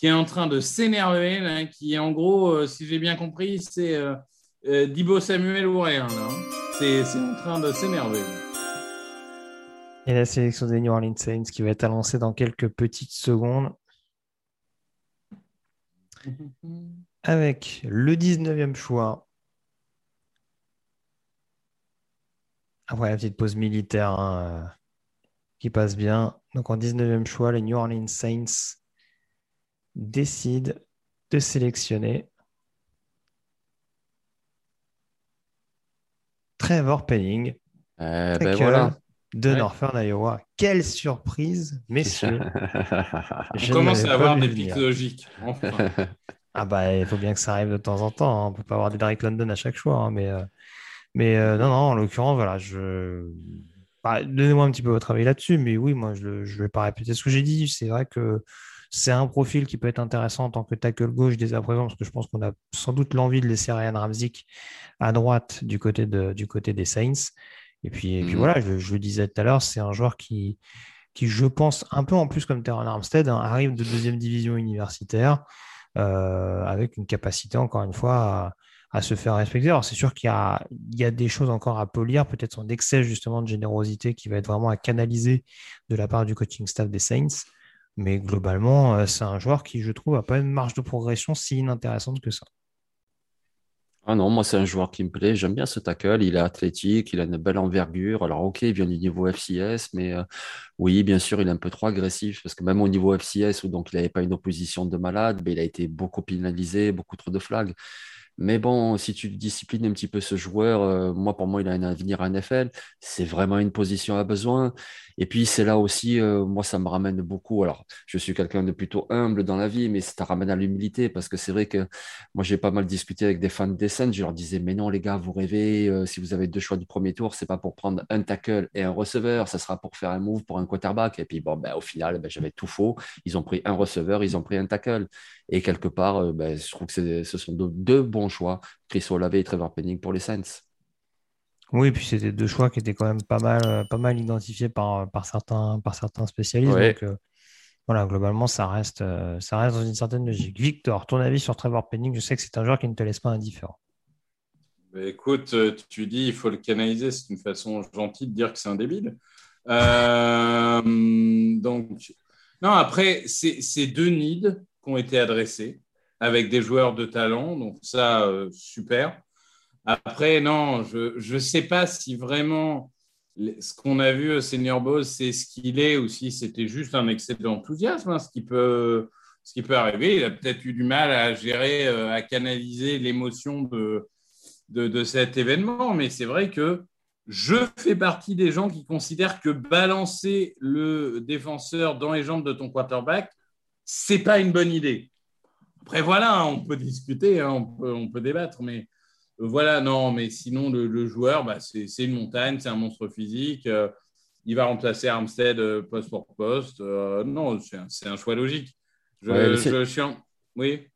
qui est en train de s'énerver, qui en gros, euh, si j'ai bien compris, c'est euh, euh, Dibo Samuel ou rien. hein. C'est en train de s'énerver. Et la sélection des New Orleans Saints qui va être annoncée dans quelques petites secondes avec le 19e choix. Après la petite pause militaire hein, euh, qui passe bien. Donc en 19e choix, les New Orleans Saints décident de sélectionner Trevor Penning, eh ben voilà. de Ouais. Northern Iowa. Quelle surprise, messieurs. Je ne commence à avoir des pics logiques. Enfin. Ah bah, il faut bien que ça arrive de temps en temps. hein. On peut pas avoir des Drake London à chaque choix. hein, mais euh, mais euh, non, non, en l'occurrence, voilà, je... bah, donnez-moi un petit peu votre avis là-dessus. Mais oui, moi, je ne vais pas répéter ce que j'ai dit. C'est vrai que c'est un profil qui peut être intéressant en tant que tackle gauche dès à présent, parce que je pense qu'on a sans doute l'envie de laisser Ryan Ramzik à droite du côté, de, du côté des Saints. Et puis, et puis Mhm. voilà, je, je le disais tout à l'heure, c'est un joueur qui, qui, je pense, un peu en plus comme Terran Armstead, hein, arrive de deuxième division universitaire euh, avec une capacité, encore une fois, à, à se faire respecter. Alors, c'est sûr qu'il y y a des choses encore à polir, peut-être son excès justement de générosité qui va être vraiment à canaliser de la part du coaching staff des Saints. Mais globalement, euh, c'est un joueur qui, je trouve, n'a pas une marge de progression si inintéressante que ça. Ah non, moi, c'est un joueur qui me plaît. J'aime bien ce tackle. Il est athlétique, il a une belle envergure. Alors, OK, il vient du niveau FCS, mais euh, oui, bien sûr, il est un peu trop agressif parce que même au niveau FCS, où donc il n'avait pas une opposition de malade, mais il a été beaucoup pénalisé, beaucoup trop de flags. Mais bon, si tu disciplines un petit peu ce joueur, euh, moi, pour moi, il a un avenir à NFL. C'est vraiment une position à besoin. Et puis, c'est là aussi, euh, moi, ça me ramène beaucoup. Alors, je suis quelqu'un de plutôt humble dans la vie, mais ça ramène à l'humilité parce que c'est vrai que moi, j'ai pas mal discuté avec des fans des Saints. Je leur disais, mais non, les gars, vous rêvez. euh, si vous avez deux choix du premier tour, c'est pas pour prendre un tackle et un receveur. Ça sera pour faire un move pour un quarterback. Et puis, bon, ben, au final, ben, j'avais tout faux. Ils ont pris un receveur, ils ont pris un tackle. Et quelque part, ben, je trouve que ce sont deux, deux bons choix, Chris Olave et Trevor Penning pour les Saints. Oui, puis c'était deux choix qui étaient quand même pas mal, euh, pas mal identifiés par, par, certains, par certains spécialistes. Ouais. Donc, euh, voilà, globalement, ça reste, euh, ça reste dans une certaine logique. Victor, ton avis sur Trevor Penning? Je sais que c'est un joueur qui ne te laisse pas indifférent. Bah, écoute, euh, tu dis il faut le canaliser, c'est une façon gentille de dire que c'est un débile. Euh, donc, non, après, c'est c'est deux needs qui ont été adressés avec des joueurs de talent, donc ça, euh, super. Après, non, je ne sais pas si vraiment ce qu'on a vu au Senior Bowl, c'est ce qu'il est ou si c'était juste un excès d'enthousiasme, hein, ce, qui peut, ce qui peut arriver. Il a peut-être eu du mal à gérer, euh, à canaliser l'émotion de, de, de cet événement, mais c'est vrai que je fais partie des gens qui considèrent que balancer le défenseur dans les jambes de ton quarterback, c'est pas une bonne idée. Après, voilà, hein, on peut discuter, hein, on, peut, on peut débattre, mais euh, voilà, non, mais sinon, le, le joueur, bah, c'est une montagne, c'est un monstre physique. euh, il va remplacer Armstead euh, poste pour poste. euh, non, c'est un, un choix logique. Je, Ouais, je suis en- Oui.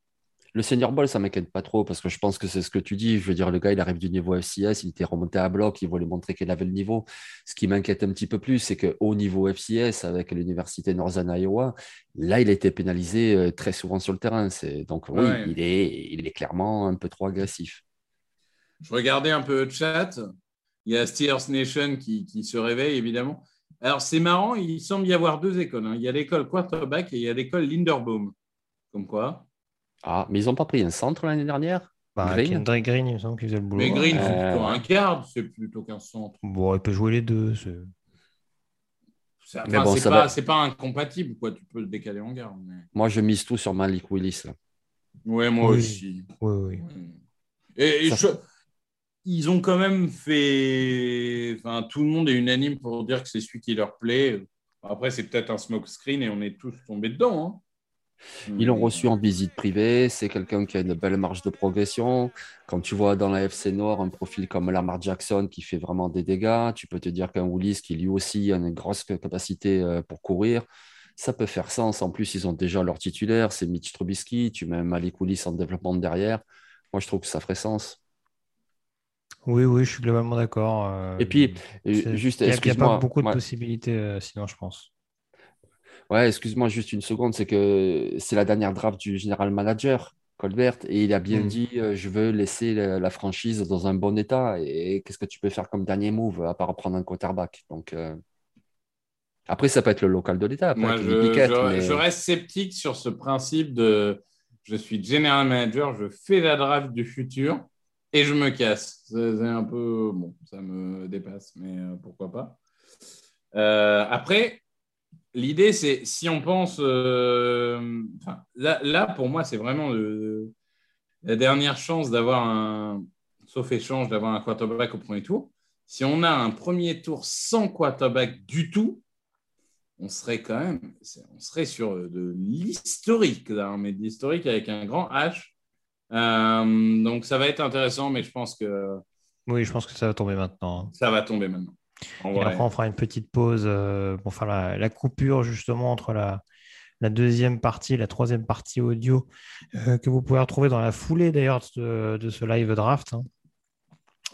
Le senior ball, ça m'inquiète pas trop parce que je pense que c'est ce que tu dis. Je veux dire, le gars, il arrive du niveau FCS, il était remonté à bloc, il voulait montrer qu'il avait le niveau. Ce qui m'inquiète un petit peu plus, c'est qu'au niveau FCS, avec l'université Northern Iowa, là, il a été pénalisé euh, très souvent sur le terrain. Donc, oui, Ouais. il, est, il est clairement un peu trop agressif. Je regardais un peu le chat. Il y a Steelers Nation qui, qui se réveille, évidemment. Alors, c'est marrant, il semble y avoir deux écoles. hein. Il y a l'école quarterback et il y a l'école Linderbaum. Comme quoi Ah, mais ils n'ont pas pris un centre l'année dernière? Bah, Green? Kendrick Green, il me semble qu'il faisait le boulot. Mais Green, c'est Euh, plutôt un garde, c'est plutôt qu'un centre. Bon, il peut jouer les deux. c'est- C'est Mais enfin, bon, c'est ça pas, va. c'est pas incompatible, quoi. Tu peux le décaler en garde. mais- Moi, je mise tout sur Malik Willis. Là. Ouais, moi Oui. aussi. Oui, oui. Ouais. Et, et Ça- je- ils ont quand même fait. Enfin, tout le monde est unanime pour dire que c'est celui qui leur plaît. Après, c'est peut-être un smoke screen et on est tous tombés dedans. hein. Ils l'ont reçu en visite privée. C'est quelqu'un qui a une belle marge de progression. Quand tu vois dans la FC Nord un profil comme Lamar Jackson qui fait vraiment des dégâts, tu peux te dire qu'un Willis qui lui aussi a une grosse capacité euh, pour courir, ça peut faire sens. En plus, ils ont déjà leur titulaire, c'est Mitch Trubisky. Tu mets Malik Willis en développement derrière. Moi, je trouve que ça ferait sens. Oui, oui, je suis globalement d'accord. euh, Et puis, euh, juste, il n'y a, pas beaucoup de ouais. possibilités, sinon, je pense. Ouais, excuse-moi juste une seconde, c'est que c'est la dernière draft du général manager, Colbert, et il a bien Mm. dit euh, je veux laisser la, la franchise dans un bon état. Et, qu'est-ce que tu peux faire comme dernier move à part prendre un quarterback? Donc, euh, après, ça peut être le local de l'État, Moi, je, Pickett, je- mais- je reste sceptique sur ce principe de je suis general manager, je fais la draft du futur et je me casse. C'est un peu. Bon, ça me dépasse, mais euh, pourquoi pas. Euh, après, l'idée, c'est si on pense. euh, là, là, pour moi, c'est vraiment le- la dernière chance d'avoir un. Sauf échange, d'avoir un quarterback au premier tour. Si on a un premier tour sans quarterback du tout, on serait quand même, on serait sur de l'historique, là, mais de l'historique avec un grand H. Euh, donc ça va être intéressant, mais je pense que Oui, je pense que ça va tomber maintenant. hein. ça va tomber maintenant. En Et après, on fera une petite pause euh, pour faire la, la coupure justement entre la, la deuxième partie et la troisième partie audio euh, que vous pouvez retrouver dans la foulée d'ailleurs de, de ce live draft. hein.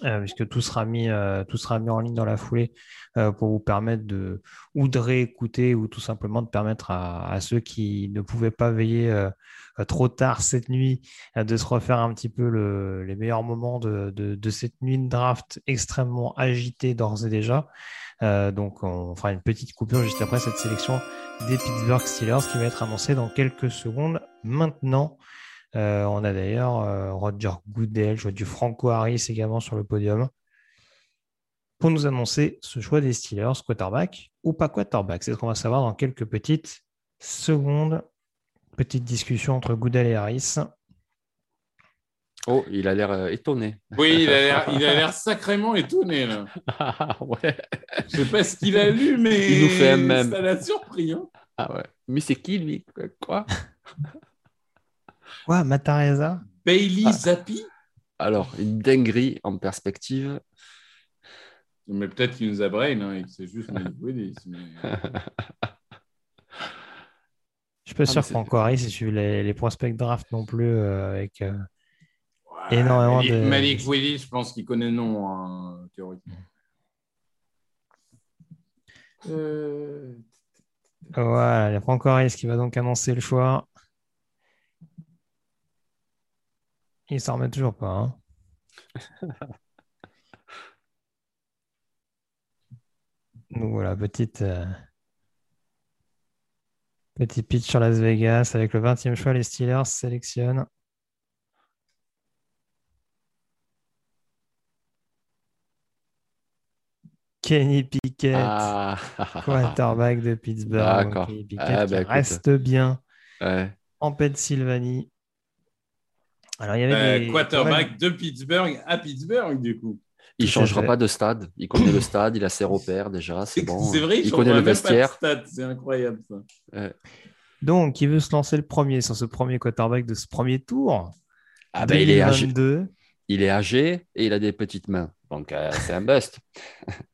Euh, puisque tout sera, mis, euh, tout sera mis en ligne dans la foulée euh, pour vous permettre de ou de réécouter ou tout simplement de permettre à, à ceux qui ne pouvaient pas veiller euh, euh, trop tard cette nuit euh, de se refaire un petit peu le- les meilleurs moments de, de- de cette nuit de draft extrêmement agitée d'ores et déjà. Donc on fera une petite coupure juste après cette sélection des Pittsburgh Steelers qui va être annoncée dans quelques secondes maintenant. Euh, on a d'ailleurs euh, Roger Goodell, je vois du Franco Harris également sur le podium pour nous annoncer ce choix des Steelers, quarterback ou pas quarterback. C'est ce qu'on va savoir dans quelques petites secondes. Petite discussion entre Goodell et Harris. Oh, il a l'air euh, étonné. Oui, il a l'air- sacrément étonné. Là. Ah ouais. Je sais pas ce qu'il a lu, mais Il nous fait un mème. ça l'a surpris. hein. Ah ouais. Mais c'est qui lui? Quoi? Quoi, Matareza Bailey Ah. Zappi Alors, une dinguerie en perspective. Mais peut-être qu'il nous a brain hein, et que c'est juste Malik Willis. mais- Je suis pas Ah, sûr mais c'est- qu'encore si suive les, les prospects draft non plus euh, avec. euh, Ouais, Énormément Malik, de- Malik Willis, je pense qu'il connaît le nom, hein, théoriquement. Euh, Voilà, il n'y a pas encore qui va donc annoncer le choix. Il s'en remet toujours pas. hein. Donc voilà, petite, euh, petit pitch sur Las Vegas avec le 20e choix, les Steelers sélectionnent. Kenny Pickett, Ah. quarterback de Pittsburgh. Kenny Pickett Ah, bah, reste bien Ouais. en Pennsylvanie. Alors, il y avait euh, des- quarterback de Pittsburgh à Pittsburgh, du coup. Il à changera pas de stade. Il connaît le stade, il a ses repères déjà, c'est bon. C'est vrai, il il connaît le même pas de vestiaire. C'est incroyable, ça. Donc, qui veut se lancer le premier sur ce premier quarterback de ce premier tour Ah ben, il est âgé, 2022. il est âgé et il a des petites mains. Donc euh, c'est un bust.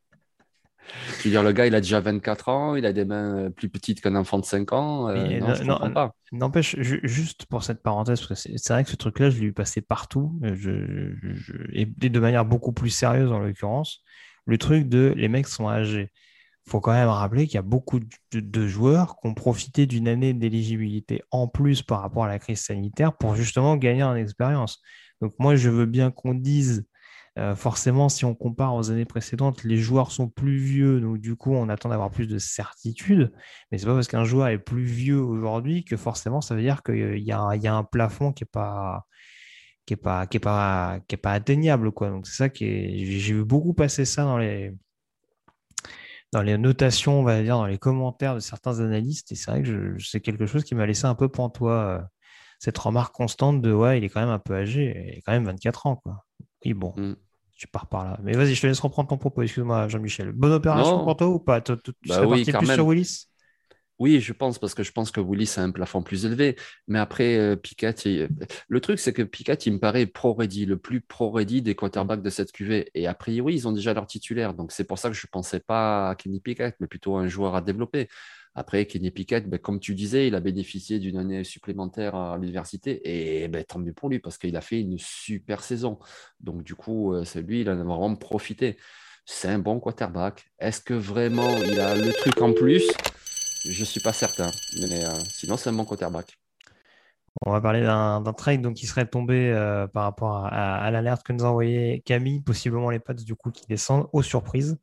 Je veux dire, le gars, il a déjà 24 ans, il a des mains euh, plus petites qu'un enfant de 5 ans. euh, non, non, je non, comprends pas. N'empêche, ju- juste pour cette parenthèse, parce que c'est vrai que ce truc-là, je l'ai vu passer partout, euh, je, je- et de manière beaucoup plus sérieuse en l'occurrence, le truc de les mecs sont âgés. Il faut quand même rappeler qu'il y a beaucoup de, de joueurs qui ont profité d'une année d'éligibilité en plus par rapport à la crise sanitaire pour justement gagner en expérience. Donc moi, je veux bien qu'on dise, euh, forcément, si on compare aux années précédentes, les joueurs sont plus vieux, donc du coup, on attend d'avoir plus de certitude. Mais c'est pas parce qu'un joueur est plus vieux aujourd'hui que forcément ça veut dire qu'il y, a un- plafond qui est pas atteignable quoi. Donc c'est ça qui est j'ai vu beaucoup passer ça dans les notations, on va dire dans les commentaires de certains analystes et c'est vrai que c'est quelque chose qui m'a laissé un peu pantois euh, cette remarque constante de ouais, il est quand même un peu âgé, il est quand même 24 ans quoi. Oui, bon. Mm. Tu pars par là. Mais vas-y, je te laisse reprendre ton propos. Excuse-moi, Jean-Michel. Bonne opération Non. pour toi ou pas? Tu Bah serais oui, parti plus même. sur Willis? Oui, je pense, parce que je pense que Willis a un plafond plus élevé. Mais après, euh, Pickett, il- le truc, c'est que Pickett, il me paraît pro-ready, le plus pro-ready des quarterbacks de cette QV. Et a priori, ils ont déjà leur titulaire. Donc, c'est pour ça que je ne pensais pas à Kenny Pickett, mais plutôt à un joueur à développer. Après, Kenny Pickett, ben, comme tu disais, il a bénéficié d'une année supplémentaire à l'université. Et ben, tant mieux pour lui, parce qu'il a fait une super saison. Donc, du coup, euh, c'est lui, il en a vraiment profité. C'est un bon quarterback. Est-ce que vraiment il a le truc en plus? Je suis pas certain, mais euh, sinon c'est un bon quarterback. On va parler d'un trade donc, qui serait tombé euh, par rapport à, à- à l'alerte que nous a envoyé Camille, possiblement les Pats du coup qui descendent aux surprises.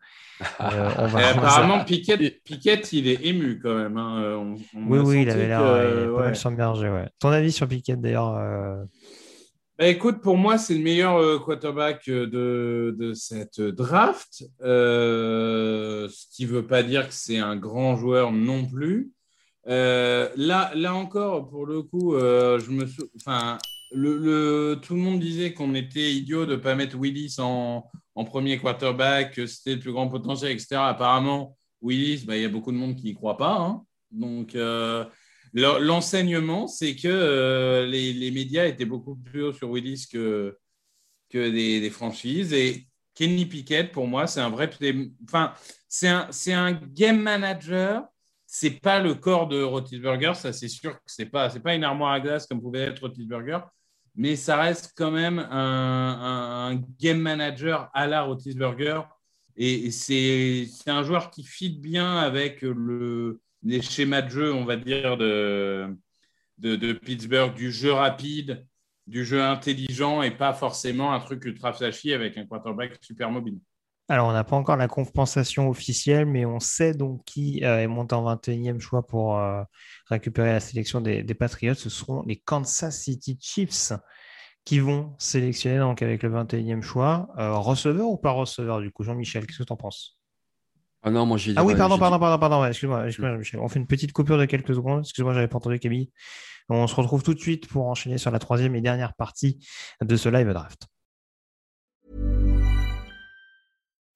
Euh, on Et va- apparemment, Piquet, Piquet, il est ému quand même. hein. Euh, on- on Oui, oui, il avait l'air ouais, pas mal submergé. Ouais. Ton avis sur Piquet d'ailleurs Bah, écoute, pour moi, c'est le meilleur quarterback de, de cette draft. Ce qui ne veut pas dire que c'est un grand joueur non plus. Euh, là, là encore, pour le coup, euh, je me enfin, le, tout le monde disait qu'on était idiot de ne pas mettre Willis en, en premier quarterback, que c'était le plus grand potentiel, etc. Apparemment, Willis, bah, il y a beaucoup de monde qui n'y croit pas. hein. Donc, euh, le- l'enseignement, c'est que les, les médias étaient beaucoup plus hauts sur Willis que, que des, des franchises. Et Kenny Pickett, pour moi, c'est un vrai. Enfin, c'est un, un game manager. C'est pas le corps de Roethlisberger, ça c'est sûr que c'est pas c'est pas une armoire à glace comme pouvait être Roethlisberger, mais ça reste quand même un, game manager à la Roethlisberger et, et c'est c'est un joueur qui fit bien avec le les schémas de jeu, on va dire de de, de Pittsburgh, du jeu rapide, du jeu intelligent et pas forcément un truc ultra flashy avec un quarterback super mobile. Alors, on n'a pas encore la compensation officielle, mais on sait donc qui euh, est monté en 21e choix pour euh, récupérer la sélection des, des Patriots. Ce seront les Kansas City Chiefs qui vont sélectionner donc avec le 21e choix. Euh, receveur ou pas receveur du coup, Jean-Michel, qu'est-ce que tu en penses? Ah non, moi j'ai Ah oui, pardon, pardon, pardon, pardon, ouais, excuse-moi, excuse-moi, Michel. On fait une petite coupure de quelques secondes. Excuse-moi, j'avais pas entendu Camille. On se retrouve tout de suite pour enchaîner sur la troisième et dernière partie de ce live draft.